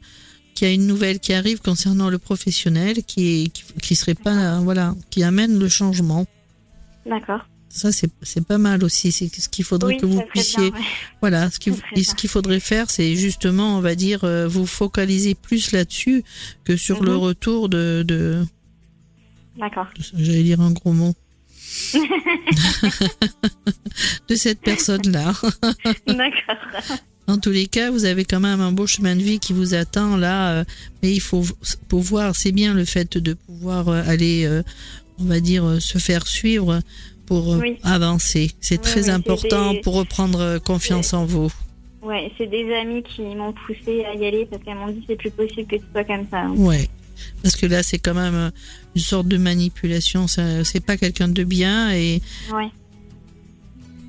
qu'il y a une nouvelle qui arrive concernant le professionnel, qui, qui, qui serait pas, voilà, qui amène le changement. D'accord. Ça, c'est c'est pas mal aussi. C'est ce qu'il faudrait Oui, que vous puissiez. bien, ouais. <laughs> Voilà, qu'il ce qu'il faudrait faire, c'est justement, on va dire, euh, vous focaliser plus là-dessus que sur le Mhm. retour de, de D'accord. j'allais dire un gros mot, de cette personne-là. D'accord. En tous les cas, vous avez quand même un beau chemin de vie qui vous attend là, euh, mais il faut pouvoir, c'est bien le fait de pouvoir euh, aller, euh, on va dire, se faire suivre pour Oui. avancer. C'est Oui, très oui, important des- pour reprendre confiance en vous. Ouais, c'est des amis qui m'ont poussé à y aller parce qu'elles m'ont dit c'est plus possible que tu sois comme ça. hein. Ouais. Parce que là, c'est quand même euh, une sorte de manipulation. C'est pas quelqu'un de bien et Ouais.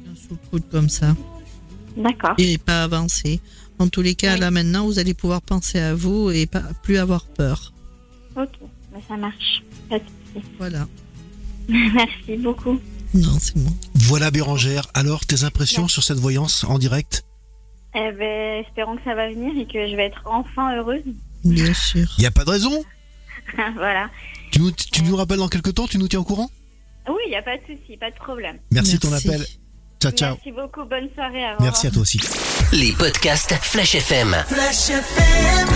un sous le coude comme ça D'accord. et pas avancer. En tous les cas, Oui. là maintenant, vous allez pouvoir penser à vous et pas plus avoir peur. Ok. Ben, ça marche. Pas de souci. <laughs> Voilà. Merci beaucoup. Non, c'est moi. Voilà Bérangère. Alors, tes impressions sur cette voyance en direct? Eh ben, espérons que ça va venir et que je vais être enfin heureuse. Bien sûr. Il n'y a pas de raison? <laughs> voilà. Tu nous, tu nous rappelles dans quelques temps, tu nous tiens au courant? Oui, il n'y a pas de souci, pas de problème. Merci, de ton Merci. appel. Ciao, ciao. Merci beaucoup, bonne soirée. au Merci à toi aussi. Les podcasts Flash FM.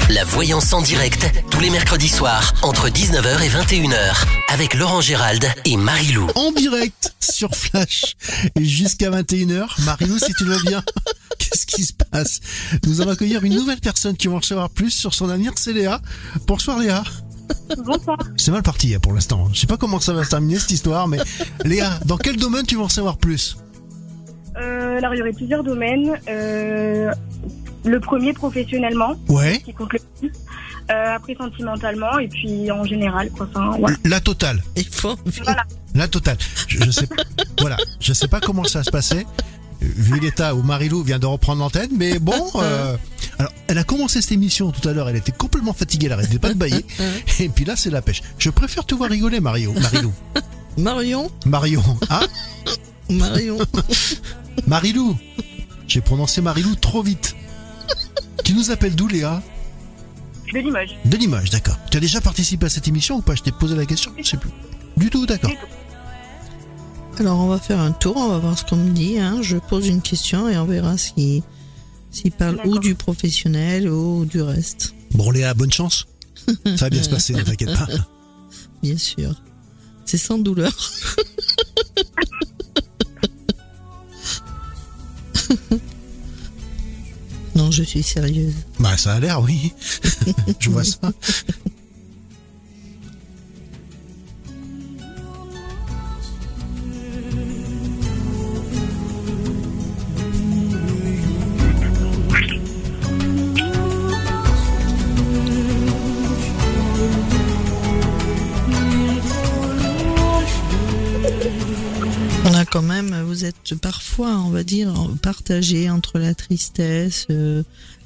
La voyance en direct, tous les mercredis soirs, entre 19h et 21h, avec Laurent Gérald et Marie-Lou. En direct sur Flash et jusqu'à 21h. Marilou, si tu le veux bien. <laughs> Qu'est-ce qui se passe? Nous allons accueillir une nouvelle personne qui va en savoir plus sur son avenir, c'est Léa. Bonsoir Léa. Bonsoir. C'est mal parti hein, pour l'instant. Je sais pas comment ça va se terminer cette histoire, mais <laughs> Léa, dans quel domaine tu veux en savoir plus? Euh, alors, il y aurait plusieurs domaines. Euh, le premier, professionnellement, Ouais, qui compte le plus. Euh, après, sentimentalement, et puis en général, quoi. Enfin, la totale. Il faut. Voilà. La totale. Je, je sais, voilà, je sais pas comment ça va se passer, vu l'état où Marilou vient de reprendre l'antenne, mais bon. <laughs> euh, alors, elle a commencé cette émission tout à l'heure, elle était complètement fatiguée, elle arrêtait pas de bailler, <laughs> et puis là c'est la pêche. Je préfère te voir rigoler, Mario, Marilou. <laughs> Marion, Marion, hein Marion. Marilou. J'ai prononcé Marilou trop vite. Tu nous appelles d'où, Léa? De Limoges. De Limoges, d'accord. Tu as déjà participé à cette émission ou pas? Je t'ai posé la question, je sais plus. Du tout, d'accord. Alors on va faire un tour, on va voir ce qu'on me dit. Hein. Je pose une question et on verra si s'il parle ou du professionnel ou du reste. Bon, Léa, bonne chance. <laughs> Ça va bien se passer, ne t'inquiète pas. Bien sûr. C'est sans douleur. <laughs> non, je suis sérieuse. Bah, ça a l'air, oui. <laughs> je vois ça. Quand même, vous êtes parfois, on va dire, partagé entre la tristesse, euh,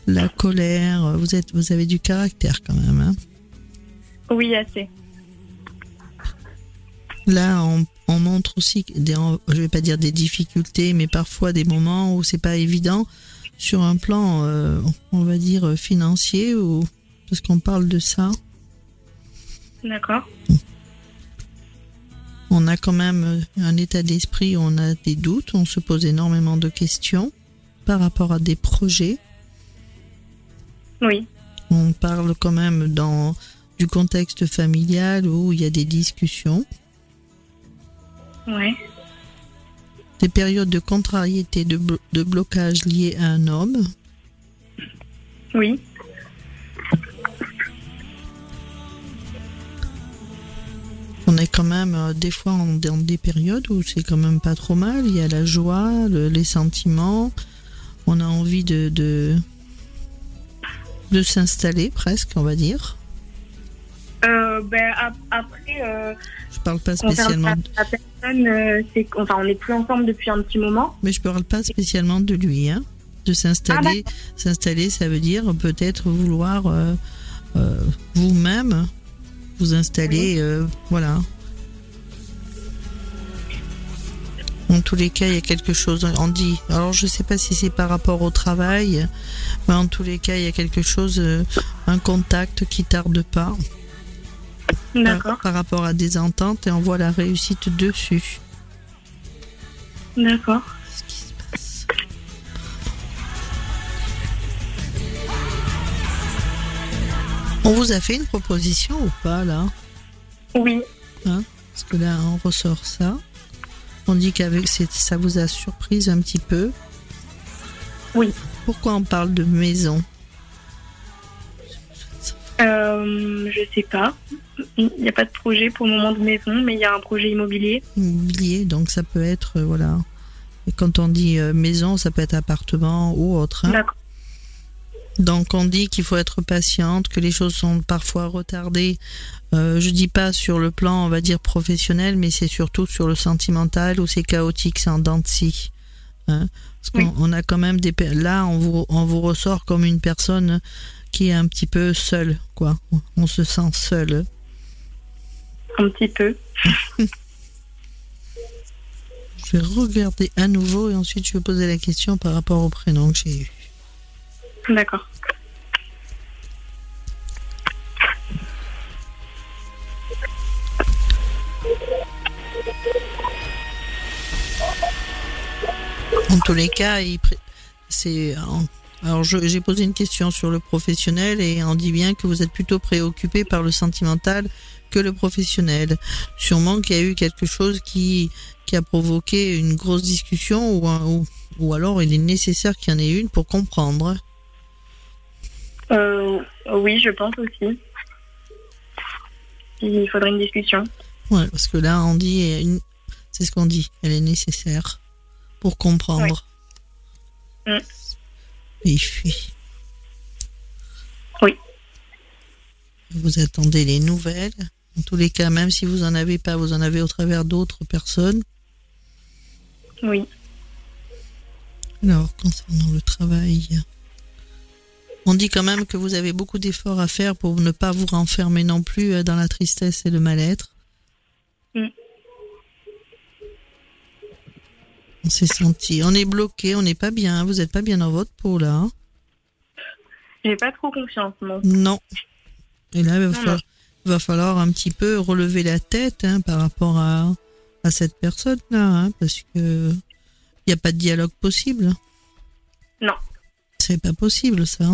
la colère. Vous êtes, vous avez du caractère quand même. Hein. Oui, assez. Là, on, on montre aussi, des, je vais pas dire des difficultés, mais parfois des moments où c'est pas évident sur un plan, euh, on va dire financier ou parce qu'on parle de ça. D'accord. On a quand même un état d'esprit où on a des doutes, on se pose énormément de questions par rapport à des projets. Oui. On parle quand même dans du contexte familial où il y a des discussions, Ouais. des périodes de contrariété, de, blo- de blocage liés à un homme. Oui. On est quand même euh, des fois dans des périodes où c'est quand même pas trop mal. Il y a la joie, le- les sentiments. On a envie de de, de s'installer presque, on va dire. Euh, ben, ap- après, euh, Je parle pas spécialement, la, la personne, euh, c'est qu'- enfin, on n'est plus ensemble depuis un petit moment. mais je parle pas spécialement de lui. Hein. De s'installer, s'installer, ça veut dire peut-être vouloir vous-même vous installer, euh, voilà. En tous les cas, il y a quelque chose. On dit. Alors, je sais pas si c'est par rapport au travail, mais en tous les cas, il y a quelque chose, euh, un contact qui tarde pas par, D'accord. par rapport à des ententes, et on voit la réussite dessus. D'accord. On vous a fait une proposition ou pas là? Oui. Parce que là, on ressort ça. On dit qu'avec ça vous a surprise un petit peu. Oui. Pourquoi on parle de maison? Euh, je sais pas. Il n'y a pas de projet pour le moment de maison, mais il y a un projet immobilier. immobilier Donc ça peut être, euh, voilà. Et quand on dit euh, maison, ça peut être appartement ou autre. hein? D'accord. Donc on dit qu'il faut être patiente, que les choses sont parfois retardées. Euh, je dis pas sur le plan, on va dire professionnel, mais c'est surtout sur le sentimental où c'est chaotique, c'est en dents de scie. Hein. Parce qu'on on a quand même des là, on vous on vous ressort comme une personne qui est un petit peu seule, quoi. On se sent seul. Un petit peu. <laughs> Je vais regarder à nouveau et ensuite je vais poser la question par rapport au prénom que j'ai eu. D'accord. En tous les cas, c'est alors j'ai posé une question sur le professionnel et on dit bien que vous êtes plutôt préoccupé par le sentimental que le professionnel. Sûrement qu'il y a eu quelque chose qui qui a provoqué une grosse discussion ou, ou, ou alors il est nécessaire qu'il y en ait une pour comprendre. Euh, oui, je pense aussi. Il faudrait une discussion. Ouais, parce que là, on dit, c'est ce qu'on dit, elle est nécessaire pour comprendre. Mm. Et puis. Oui. Vous attendez les nouvelles. En tous les cas, même si vous en avez pas, vous en avez au travers d'autres personnes. Oui. Alors, concernant le travail, on dit quand même que vous avez beaucoup d'efforts à faire pour ne pas vous renfermer non plus euh, dans la tristesse et le mal-être. Mm. On s'est senti, on est bloqué, on n'est pas bien. Vous n'êtes pas bien dans votre peau là. Hein. J'ai pas trop confiance, non. Non. Et là, il va, falloir, un petit peu relever la tête hein, par rapport à, à cette personne-là, hein, parce que il n'y a pas de dialogue possible. Non. C'est pas possible, ça.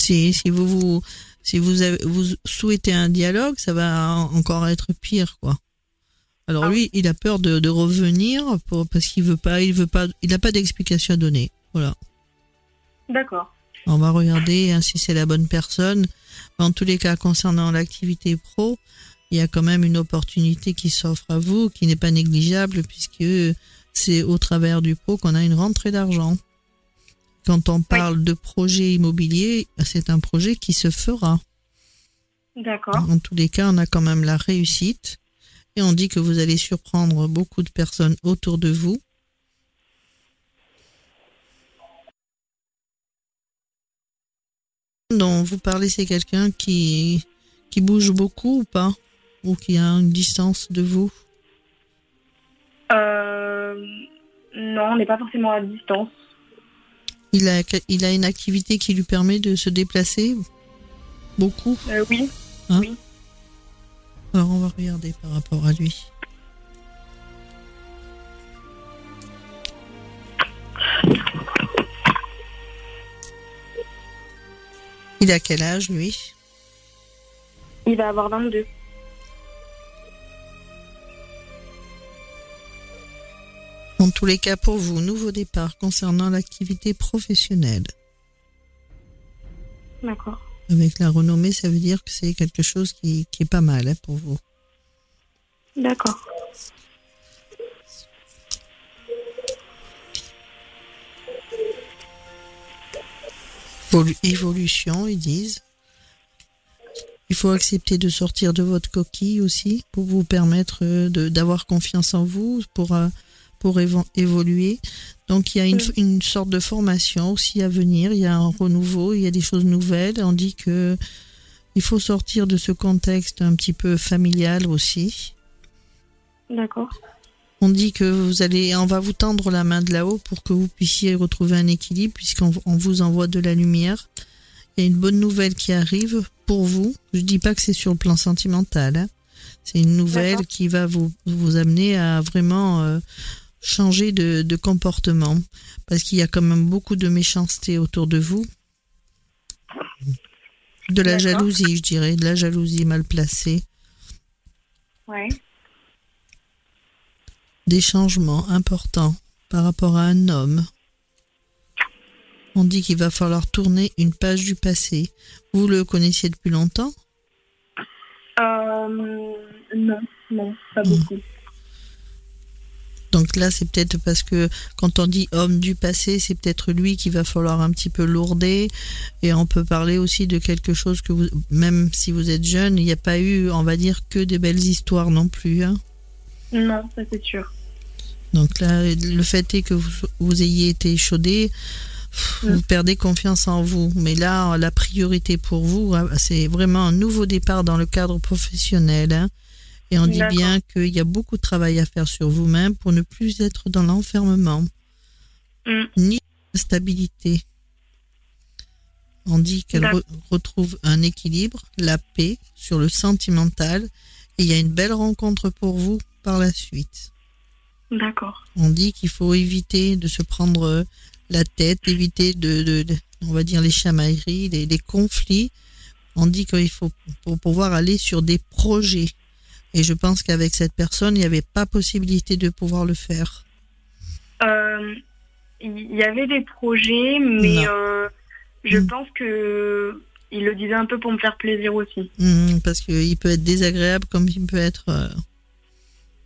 Si, si vous, vous, si vous, avez, vous souhaitez un dialogue, ça va encore être pire, quoi. Alors ah lui, il a peur de, de revenir pour, parce qu'il veut pas, il veut pas, il n'a pas d'explication à donner. Voilà. D'accord. On va regarder hein, si c'est la bonne personne. En tous les cas, concernant l'activité pro, il y a quand même une opportunité qui s'offre à vous, qui n'est pas négligeable, puisque c'est au travers du pro qu'on a une rentrée d'argent. Quand on parle de projet immobilier, c'est un projet qui se fera. D'accord. En tous les cas, on a quand même la réussite. Et on dit que vous allez surprendre beaucoup de personnes autour de vous. dont vous parlez, c'est quelqu'un qui, qui bouge beaucoup ou pas? Ou qui a une distance de vous? Euh, Non, on n'est pas forcément à distance. Il a, il a une activité qui lui permet de se déplacer beaucoup euh, Oui. Hein oui. Alors on va regarder par rapport à lui. Il a quel âge lui? Il va avoir 22. En tous les cas, pour vous, nouveau départ concernant l'activité professionnelle. D'accord. Avec la renommée, ça veut dire que c'est quelque chose qui, est pas mal hein, pour vous. D'accord. Évolution, ils disent. Il faut accepter de sortir de votre coquille aussi pour vous permettre d'avoir confiance en vous, pour pour évoluer. Donc il y a une, une, sorte de formation aussi à venir, il y a un renouveau, il y a des choses nouvelles. On dit que il faut sortir de ce contexte un petit peu familial aussi. D'accord. On dit que vous allez, on va vous tendre la main de là-haut pour que vous puissiez retrouver un équilibre puisqu'on vous envoie de la lumière. Il y a une bonne nouvelle qui arrive pour vous. Je dis pas que c'est sur le plan sentimental. Hein. C'est une nouvelle qui va vous, vous amener à vraiment euh, changer de, comportement parce qu'il y a quand même beaucoup de méchanceté autour de vous. De la jalousie, je dirais, de la jalousie mal placée. Ouais. Des changements importants par rapport à un homme. On dit qu'il va falloir tourner une page du passé. Vous le connaissiez depuis longtemps? Euh, Non, non, pas beaucoup. Donc là, c'est peut-être parce que quand on dit homme du passé, c'est peut-être lui qui va falloir un petit peu lourder. Et on peut parler aussi de quelque chose que vous, même si vous êtes jeune, il n'y a pas eu, on va dire, que des belles histoires non plus. Hein non, ça c'est sûr. Donc là, le fait est que vous, vous ayez été chaudé, vous mm. perdez confiance en vous. Mais là, la priorité pour vous, hein, c'est vraiment un nouveau départ dans le cadre professionnel. Hein et on dit bien qu'il y a beaucoup de travail à faire sur vous-même pour ne plus être dans l'enfermement, mm. ni la stabilité. On dit qu'elle retrouve un équilibre, la paix sur le sentimental, et il y a une belle rencontre pour vous par la suite. D'accord. On dit qu'il faut éviter de se prendre la tête, éviter de, de- de- on va dire, les chamailleries, les, les conflits. On dit qu'il faut pour pouvoir aller sur des projets. Et je pense qu'avec cette personne, il n'y avait pas possibilité de pouvoir le faire. Euh, Il y avait des projets, mais euh, je Mm. pense que il le disait un peu pour me faire plaisir aussi. Mhm, parce qu'il peut être désagréable comme il peut être euh,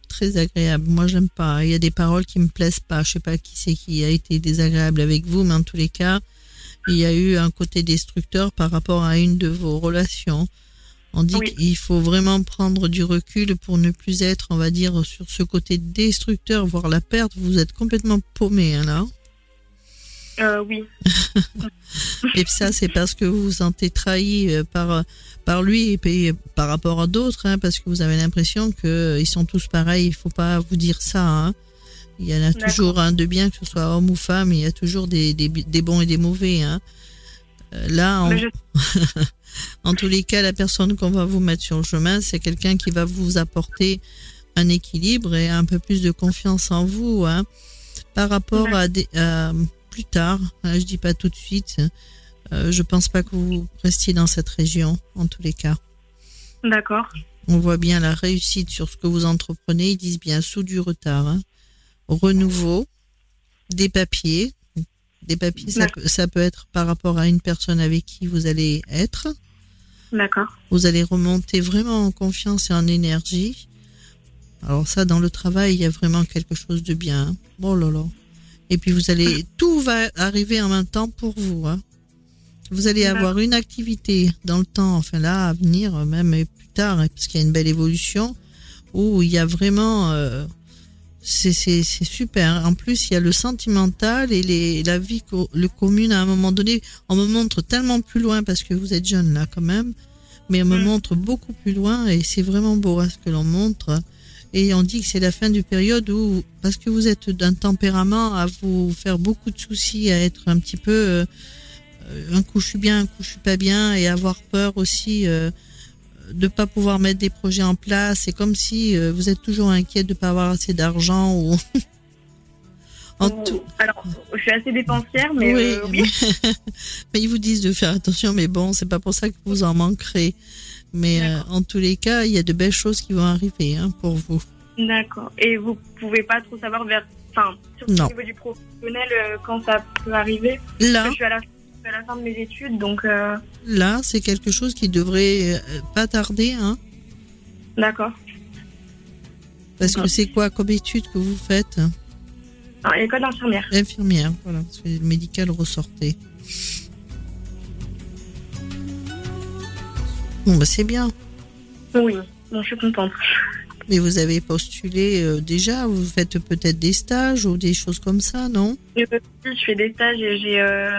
très agréable. Moi, j'aime pas. Il y a des paroles qui me plaisent pas. Je sais pas qui c'est qui a été désagréable avec vous, mais en tous les cas, il y a eu un côté destructeur par rapport à une de vos relations. On dit Oui. qu'il faut vraiment prendre du recul pour ne plus être, on va dire, sur ce côté destructeur, voire la perte. Vous êtes complètement paumé, hein, là. Euh, oui. <laughs> Et ça, c'est parce que vous vous sentez trahi euh, par, par lui et puis par rapport à d'autres, hein, parce que vous avez l'impression qu'ils sont tous pareils. Il faut pas vous dire ça. hein. Il y en a toujours un de bien, que ce soit homme ou femme. Il y a toujours des, des, des bons et des mauvais. Hein. Là, je- <laughs> en tous les cas, la personne qu'on va vous mettre sur le chemin, c'est quelqu'un qui va vous apporter un équilibre et un peu plus de confiance en vous. Hein. Par rapport à, des, à plus tard, hein, je dis pas tout de suite, euh, je pense pas que vous restiez dans cette région, en tous les cas. D'accord. On voit bien la réussite sur ce que vous entreprenez. Ils disent bien sous du retard. hein. Renouveau, des papiers. Des papiers, ça, peut- ça peut être par rapport à une personne avec qui vous allez être. D'accord. Vous allez remonter vraiment en confiance et en énergie. Alors ça, dans le travail, il y a vraiment quelque chose de bien. hein. Oh là là. Et puis vous allez, tout va arriver en même temps pour vous. hein. Vous allez avoir une activité dans le temps, enfin là, à venir, même plus tard, hein, parce qu'il y a une belle évolution, où il y a vraiment... euh, c'est c'est- c'est super. En plus, il y a le sentimental et les, la vie, co- le commune, à un moment donné, on me montre tellement plus loin, parce que vous êtes jeune là quand même, mais on me montre beaucoup plus loin et c'est vraiment beau hein, ce que l'on montre. Et on dit que c'est la fin du période où, parce que vous êtes d'un tempérament à vous faire beaucoup de soucis, à être un petit peu, euh, euh, un coup je suis bien, un coup je suis pas bien, et avoir peur aussi euh, de pas pouvoir mettre des projets en place. C'est comme si euh, vous êtes toujours inquiet de pas avoir assez d'argent ou. <laughs> en tout. Alors, je suis assez dépensière, mais oui, euh, oui. <laughs> mais ils vous disent de faire attention, mais bon, c'est pas pour ça que vous en manquerez. Mais euh, en tous les cas, il y a de belles choses qui vont arriver hein, pour vous. D'accord. Et vous pouvez pas trop savoir vers, enfin, surtout Non. au niveau du professionnel, quand ça peut arriver? Là, Je suis à la, je suis à la fin de mes études, donc euh, là, c'est quelque chose qui devrait euh, pas tarder, hein, d'accord. parce que c'est quoi comme étude que vous faites? Alors, école d'infirmière. Infirmière, voilà, c'est le médical ressortait. Bon, bah c'est bien. Oui. Bon, je suis contente. Mais vous avez postulé euh, déjà, vous faites peut-être des stages ou des choses comme ça, non? Je je fais des stages et j'ai, euh,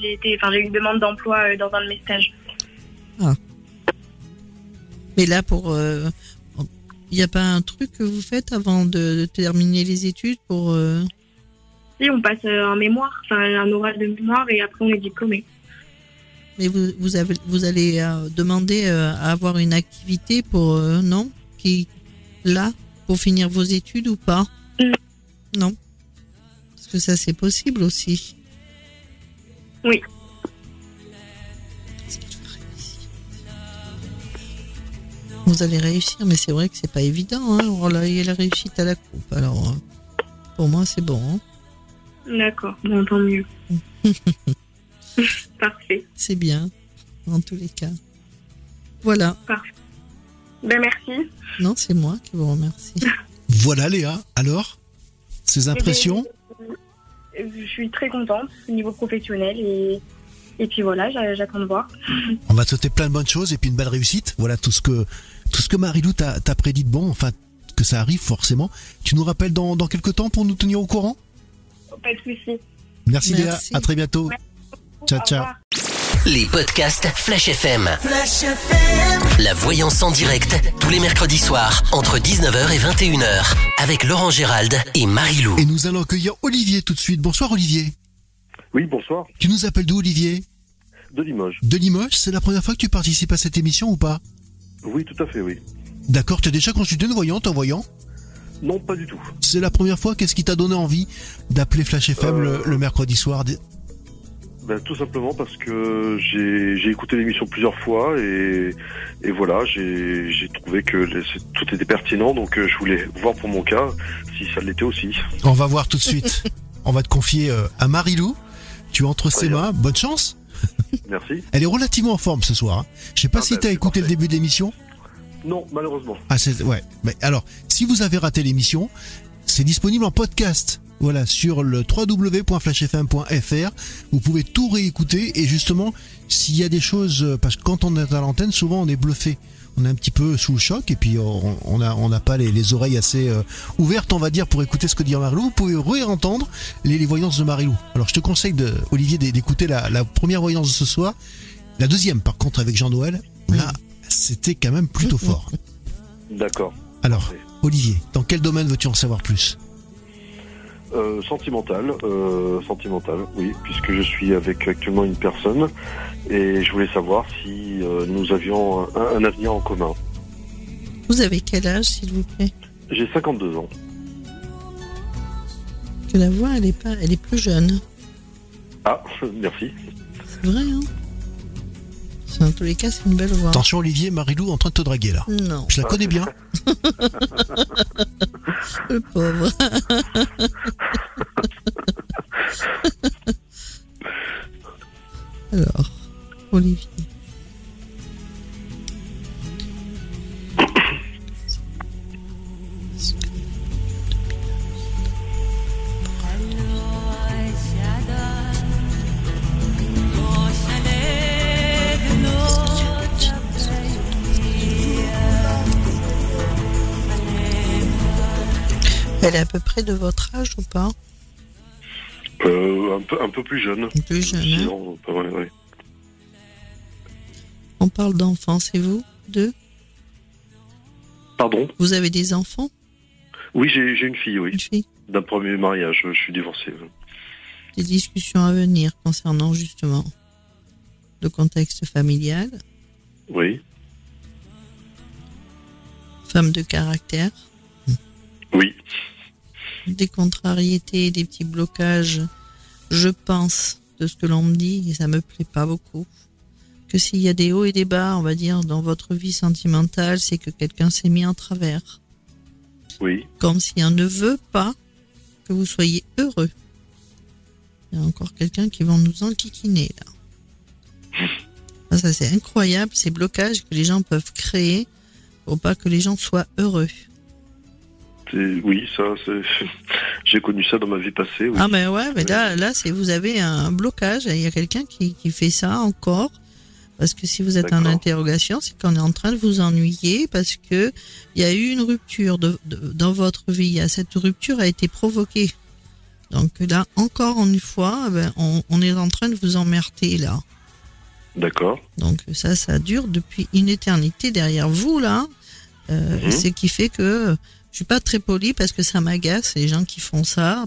j'ai été, enfin, j'ai eu une demande d'emploi euh, dans un de mes stages. Mais là, pour, il n'y a pas un truc que vous faites avant de, de terminer les études pour Si, on passe un mémoire, enfin, un oral de mémoire et après on est diplômé. Mais vous, vous, avez, vous allez euh, demander euh, à avoir une activité pour, euh, non? Qui, Là, pour finir vos études ou pas Non. Non. Parce que ça, c'est possible aussi. Oui. Vous allez réussir, mais c'est vrai que c'est pas évident. Hein. Oh là, il y a la réussite à la coupe. Alors, euh, pour moi, c'est bon. hein. D'accord, bon, tant mieux. <laughs> Parfait. C'est bien, en tous les cas. Voilà. Ben merci. Non, c'est moi qui vous remercie. <laughs> Voilà Léa, alors Ces impressions Euh, Je suis très contente au niveau professionnel et, et puis voilà, j'a- j'attends de voir. On va te souhaiter plein de bonnes choses et puis une belle réussite. Voilà tout ce que tout ce que Marilou t'a prédit de bon, enfin que ça arrive forcément. Tu nous rappelles dans, dans quelques temps pour nous tenir au courant? Pas de soucis. Merci, Merci. Léa, à très bientôt. Ciao, Au ciao. Les podcasts Flash FM. La voyance en direct, tous les mercredis soirs, entre 19h et 21h, avec Laurent Gérald et Marie-Lou. Et nous allons accueillir Olivier tout de suite. Bonsoir Olivier. Oui, bonsoir. Tu nous appelles d'où Olivier? De Limoges. De Limoges, c'est la première fois que tu participes à cette émission ou pas? Oui, tout à fait, oui. D'accord, tu as déjà consulté une voyante en voyant? Non, pas du tout. C'est la première fois. Qu'est-ce qui t'a donné envie d'appeler Flash FM le, Euh, le mercredi soir Ben, tout simplement parce que j'ai écouté l'émission plusieurs fois et, et voilà, j'ai trouvé que les- tout était pertinent, donc euh, je voulais voir pour mon cas si ça l'était aussi. On va voir tout de suite. <laughs> On va te confier euh, à Marilou. Tu es entre ses mains. Bonne chance. Merci. <laughs> Elle est relativement en forme ce soir. hein. Je sais pas Ah si bah, t'as c'est écouté le début de l'émission. Non, malheureusement. Ah c'est ouais. Mais alors, si vous avez raté l'émission, c'est disponible en podcast. Voilà, sur le www.flashfm.fr, vous pouvez tout réécouter et justement, s'il y a des choses euh, parce que quand on est à l'antenne, souvent on est bluffé. On est un petit peu sous le choc et puis on on a on n'a pas les, les oreilles assez euh, ouvertes, on va dire, pour écouter ce que dit Marilou. Vous pouvez réentendre les, les voyances de Marilou. Alors je te conseille de Olivier d'é- d'écouter la, la première voyance de ce soir. La deuxième, par contre, avec Jean-Noël, là, c'était quand même plutôt <laughs> fort. D'accord. Alors. Olivier, dans quel domaine veux-tu en savoir plus? Euh, sentimental, euh, sentimental, oui, puisque je suis avec actuellement une personne et je voulais savoir si euh, nous avions un, un avenir en commun. Vous avez quel âge, s'il vous plaît? J'ai 52 ans. Que la voix, elle est pas, elle est plus jeune. Ah, <laughs> merci. C'est vrai, hein? C'est- En tous les cas, c'est une belle voix. Attention Olivier, Marilou en train de te draguer là. Non, Je la connais bien. Le pauvre. <laughs> Alors, Olivier. Elle est à peu près de votre âge ou pas Euh, un, peu, un peu plus jeune. Plus jeune, hein ouais. On parle d'enfants, c'est vous Deux Pardon Vous avez des enfants Oui, j'ai j'ai une fille, oui. Une fille D'un premier mariage, je suis divorcé. Des discussions à venir concernant justement le contexte familial, Oui, femme de caractère, oui, des contrariétés, des petits blocages, je pense, de ce que l'on me dit, et ça me plaît pas beaucoup. Que s'il y a des hauts et des bas, on va dire, dans votre vie sentimentale, c'est que quelqu'un s'est mis en travers. oui. Comme si on ne veut pas que vous soyez heureux. Il y a encore quelqu'un qui va nous enquiquiner, là. Ah, ça, c'est incroyable, ces blocages que les gens peuvent créer pour pas que les gens soient heureux. C'est- Oui, ça, c'est... <laughs> j'ai connu ça dans ma vie passée. Oui. Ah ben ouais, mais là, là c'est vous avez un blocage. Il y a quelqu'un qui, qui fait ça encore. Parce que si vous êtes en interrogation, c'est qu'on est en train de vous ennuyer parce que il y a eu une rupture de, de- dans votre vie. Cette rupture a été provoquée. Donc là, encore une fois, ben, on, on est en train de vous emmerder là. D'accord. Donc ça, ça dure depuis une éternité derrière vous là. Euh, Mhm. Ce qui fait que je suis pas très poli parce que ça m'agace les gens qui font ça.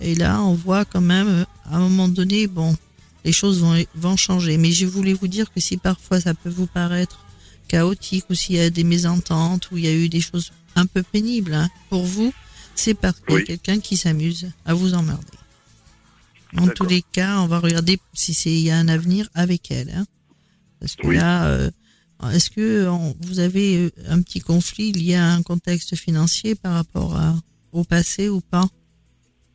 Et là, on voit quand même euh, à un moment donné, bon, les choses vont vont changer. Mais je voulais vous dire que si parfois ça peut vous paraître chaotique ou s'il y a des mésententes ou il y a eu des choses un peu pénibles hein, pour vous, c'est parce qu'il y a quelqu'un qui s'amuse à vous emmerder. En tous les cas, on va regarder si c'est il y a un avenir avec elle. hein. Parce que Oui. là, euh, est-ce que on- vous avez euh, un petit conflit lié à un contexte financier par rapport à- au passé ou pas?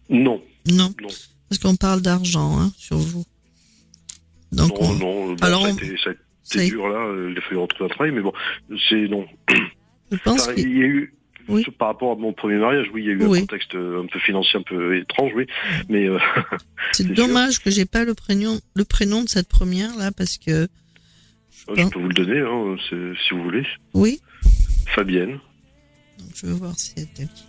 Non, Non, non, parce qu'on parle d'argent hein, sur vous. Donc, non, on- non. Bon, Alors, ça a été, ça a été ça y- dur là. euh, Il a fallu retrouver un travail, mais bon, c'est non. je pense Enfin, que il y a eu. Oui. Par rapport à mon premier mariage, oui, il y a eu Oui. un contexte euh, un peu financier, un peu étrange, oui. Mais euh, <laughs> c'est dommage que j'ai pas le prénom, le prénom de cette première là, parce que je peux vous le donner, hein, si vous voulez. oui, Fabienne. Donc, je vais voir si elle est bloquée.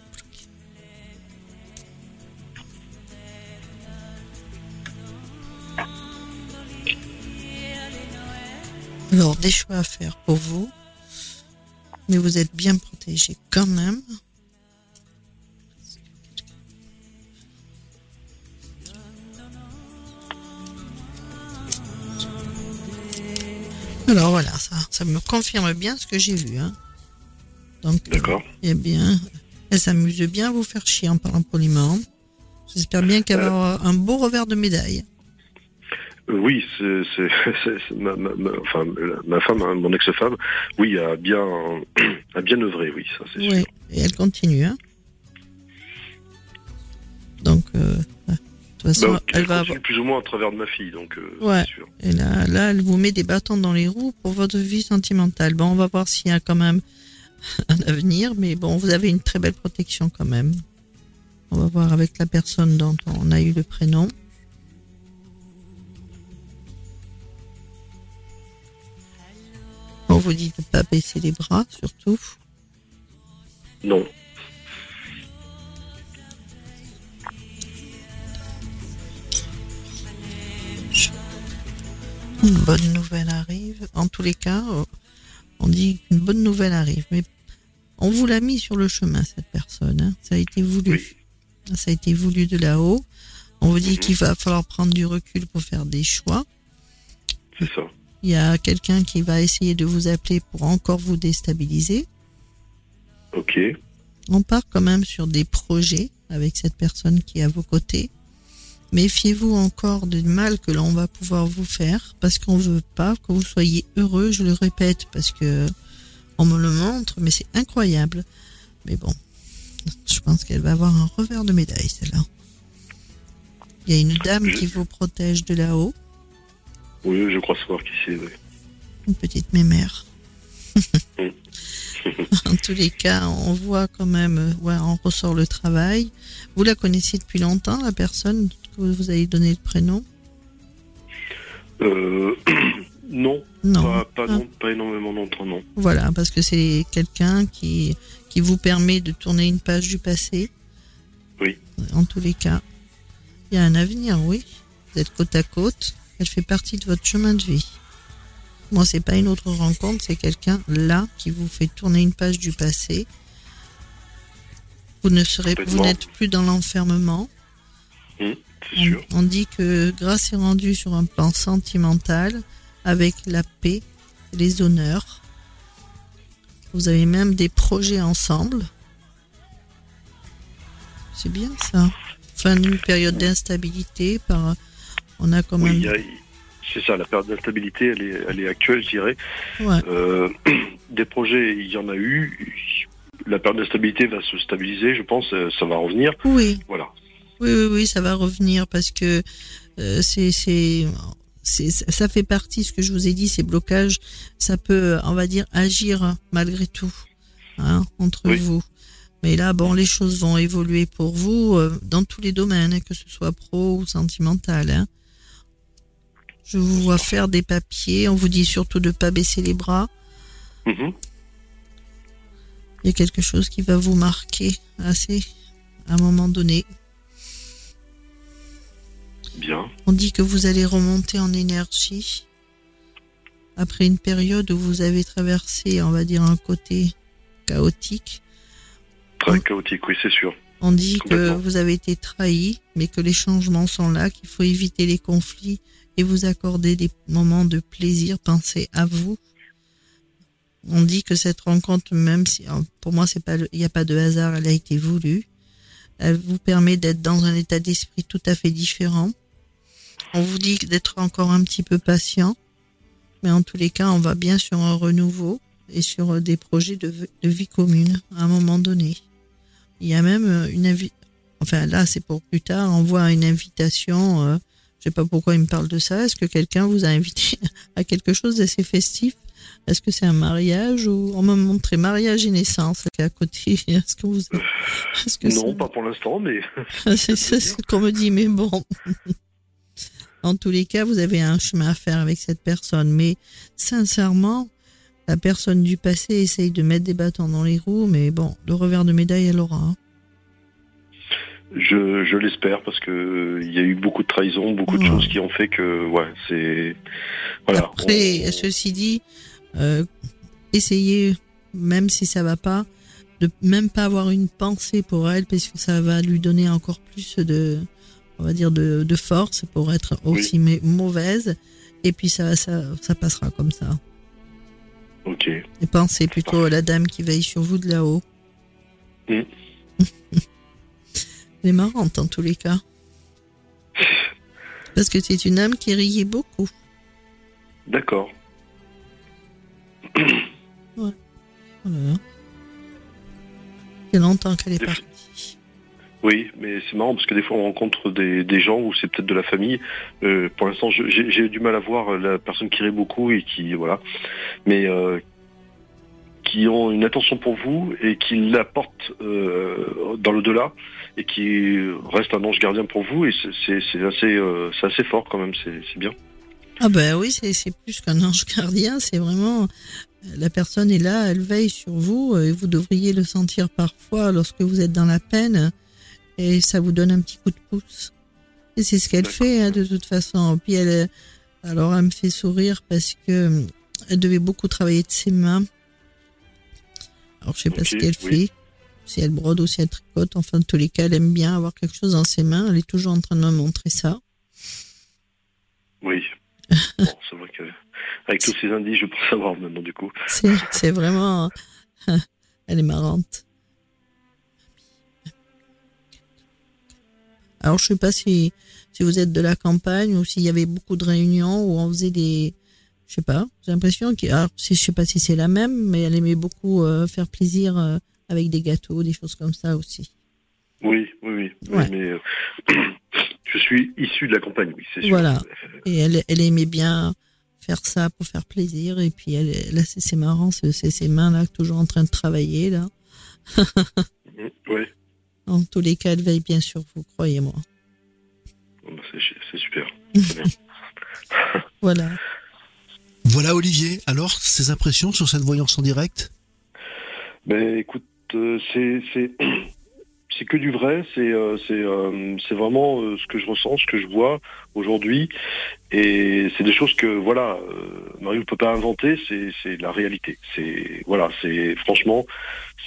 Alors, des choix à faire pour vous. Mais vous êtes bien protégé quand même. Alors voilà, ça, ça me confirme bien ce que j'ai vu. Hein. Donc, euh, D'accord. a bien Elle s'amuse bien à vous faire chier en parlant poliment. J'espère bien qu'elle va avoir un beau revers de médaille. Euh, oui, c'est c'est- <laughs> c'est- c'est ma, ma- ma- enfin, ma femme, hein, mon ex-femme, oui, a bien, <clears throat> a bien œuvré, oui, ça c'est Oui, sûr. et elle continue. Hein. Donc, euh, toute façon, Bah, elle va avoir... plus ou moins à travers de ma fille, donc euh, Ouais. sûr. Et là, là, elle vous met des bâtons dans les roues pour votre vie sentimentale. Bon, on va voir s'il y a quand même <laughs> un avenir, mais bon, vous avez une très belle protection quand même. On va voir avec la personne dont on a eu le prénom. On vous dit de ne pas baisser les bras, surtout. Non. Une bonne nouvelle arrive. En tous les cas, euh, on dit qu'une bonne nouvelle arrive. Mais on vous l'a mis sur le chemin, cette personne. hein. Ça a été voulu. Oui. Ça a été voulu de là-haut. On vous dit Mhm. qu'il va falloir prendre du recul pour faire des choix. C'est ça. Il y a quelqu'un qui va essayer de vous appeler pour encore vous déstabiliser. Ok. On part quand même sur des projets avec cette personne qui est à vos côtés. Méfiez-vous encore du mal que l'on va pouvoir vous faire parce qu'on veut pas que vous soyez heureux, je le répète parce que on me le montre, mais c'est incroyable. Mais bon, je pense qu'elle va avoir un revers de médaille, celle-là. Il y a une dame qui vous protège de là-haut, Oui, je crois savoir qui c'est. oui. une petite mémère. <laughs> en tous les cas, on voit quand même, ouais, on ressort le travail. Vous la connaissiez depuis longtemps, la personne? Vous avez donné le prénom Euh, <clears throat> non, Non. Pas, pas, Ah. non, pas énormément longtemps, non. Voilà, parce que c'est quelqu'un qui, qui vous permet de tourner une page du passé. Oui. En tous les cas, il y a un avenir, oui. Vous êtes côte à côte. Elle fait partie de votre chemin de vie. Moi, c'est pas une autre rencontre, c'est quelqu'un là qui vous fait tourner une page du passé. Vous ne serez, vous n'êtes plus dans l'enfermement. On, sûr. on dit que grâce est rendue sur un plan sentimental, avec la paix, les honneurs. Vous avez même des projets ensemble. C'est bien ça. Fin d'une période d'instabilité, par, on a quand même. a- c'est ça, la période d'instabilité, elle est, elle est actuelle, je dirais. Ouais. Euh, <clears throat> des projets, il y en a eu. La période d'instabilité va se stabiliser, je pense, euh, ça va revenir. Oui, Voilà. Oui, oui, oui, ça va revenir parce que euh, c'est, c'est, ça fait partie, ce que je vous ai dit, ces blocages, ça peut, on va dire, agir malgré tout hein, entre Oui. vous. Mais là, bon, les choses vont évoluer pour vous euh, dans tous les domaines, hein, que ce soit pro ou sentimental. Hein. Je vous vois faire des papiers. On vous dit surtout de pas baisser les bras. Mhm. Il y a quelque chose qui va vous marquer assez à un moment donné. Bien. On dit que vous allez remonter en énergie après une période où vous avez traversé, on va dire, un côté chaotique. Très Oui. chaotique, oui, c'est sûr. On dit que vous avez été trahi, mais que les changements sont là, qu'il faut éviter les conflits et vous accorder des moments de plaisir, penser à vous. On dit que cette rencontre, même si pour moi c'est pas, il n'y a pas de hasard, elle a été voulue. Elle vous permet d'être dans un état d'esprit tout à fait différent. On vous dit d'être encore un petit peu patient, mais en tous les cas, on va bien sur un renouveau et sur euh, des projets de, vie commune à un moment donné. Il y a même euh, une invitation. Enfin, là, c'est pour plus tard. On voit une invitation. euh, je sais pas pourquoi il me parle de ça. Est-ce que quelqu'un vous a invité <laughs> à quelque chose d'assez festif? Est-ce que c'est un mariage ou on m'a montré mariage et naissance à côté <laughs> Est-ce que vous Est-ce que non, pas pour l'instant, mais <laughs> c'est ce qu'on me dit, mais bon. En tous les cas, vous avez un chemin à faire avec cette personne. Mais sincèrement, la personne du passé essaye de mettre des bâtons dans les roues, mais bon, le revers de médaille, elle aura. hein. je, je l'espère parce que euh, il y a eu beaucoup de trahisons, beaucoup de choses qui ont fait que, ouais, c'est. Voilà. Après, on- ceci dit, euh, essayez, même si ça va pas, de même pas avoir une pensée pour elle, parce que ça va lui donner encore plus de, on va dire, de, de force pour être aussi mais mauvaise. Et puis ça, ça, ça passera comme ça. Ok. Et pensez plutôt à la dame qui veille sur vous de là-haut. Mm. <laughs> Elle est marrante en tous les cas. Parce que c'est une âme qui riait beaucoup. D'accord. Voilà. Il y a longtemps qu'elle est partie. Oui, mais c'est marrant parce que des fois on rencontre des, gens où c'est peut-être de la famille. Euh, pour l'instant, j'ai du mal à voir la personne qui rit beaucoup et qui voilà, mais euh, qui ont une attention pour vous et qui l'apportent euh, dans le delà et qui reste un ange gardien pour vous et c'est- assez euh, assez fort quand même. C'est bien. Ah ben oui, c'est plus qu'un ange gardien, c'est vraiment la personne est là, elle veille sur vous et vous devriez le sentir parfois lorsque vous êtes dans la peine et ça vous donne un petit coup de pouce. Et c'est ce qu'elle fait hein, de toute façon. Puis elle, alors elle me fait sourire parce que elle devait beaucoup travailler de ses mains. Alors je sais pas ce qu'elle oui. fait, si elle brode ou si elle tricote. Enfin, de tous les cas, elle aime bien avoir quelque chose dans ses mains. Elle est toujours en train de me montrer ça. Oui. <laughs> Bon, c'est vrai que avec tous ces indices, je peux savoir maintenant du coup. C'est vraiment. <laughs> Elle est marrante. Alors, je sais pas si, si vous êtes de la campagne ou s'il y avait beaucoup de réunions où on faisait des. Je sais pas, j'ai l'impression que. Alors, si, je sais pas si c'est la même, mais elle aimait beaucoup euh, faire plaisir euh, avec des gâteaux, des choses comme ça aussi. Oui, oui, oui. mais euh, <clears throat> je suis issu de la campagne, oui, c'est sûr. Voilà. Et elle, elle aimait bien faire ça pour faire plaisir. Et puis, elle, là, c'est, c'est marrant, c'est, c'est ses mains là, toujours en train de travailler là. Oui, En tous les cas, elle veille bien sur vous, croyez-moi. Bah, c'est c'est super. <laughs> Bien. Voilà. Voilà Olivier, alors ces impressions sur cette voyance en direct? Ben écoute, euh, c'est c'est <clears throat> c'est que du vrai, c'est euh, c'est euh, c'est vraiment euh, ce que je ressens, ce que je vois aujourd'hui, et c'est des choses que voilà, euh, Marie ne peut pas inventer, c'est c'est la réalité. C'est voilà, c'est franchement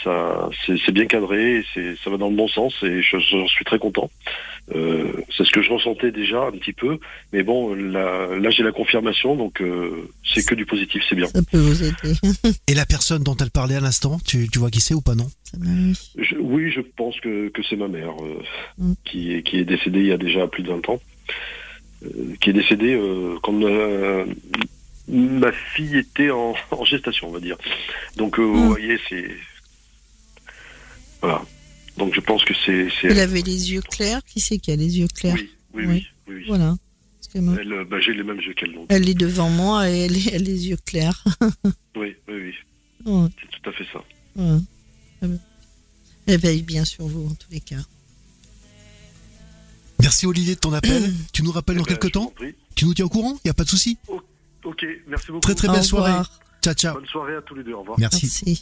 ça c'est c'est bien cadré, c'est ça va dans le bon sens et je- j'en suis très content. Euh, c'est ce que je ressentais déjà un petit peu, mais bon là, là j'ai la confirmation, donc euh, c'est que du positif, c'est bien. Ça peut vous aider. <laughs> Et la personne dont elle parlait à l'instant, tu, tu vois qui c'est ou pas non? Je- oui, je pense que, que c'est ma mère euh, Mm. qui, est, qui est décédée il y a déjà plus de 20 ans. Euh, qui est décédée euh, quand ma fille était en, <laughs> en gestation, on va dire. Donc, euh, vous voyez, c'est. Voilà. Donc, je pense que c'est. Elle avait les yeux clairs. Qui c'est qui a les yeux clairs Oui, oui, Oui. oui. oui. Voilà. Elle, bah, J'ai les mêmes yeux qu'elle. elle est devant moi et elle, elle a les yeux clairs. <laughs> Oui, oui, oui. Ouais, C'est tout à fait ça. ouais. Elle veille bien sur vous en tous les cas. Merci Olivier de ton appel. <clears throat> tu nous rappelles dans Eh ben, quelques temps. Tu nous tiens au courant? Il n'y a pas de souci Ok, merci beaucoup. Très très belle soirée. revoir. Ciao ciao. Bonne soirée à tous les deux. Au revoir. Merci. Merci.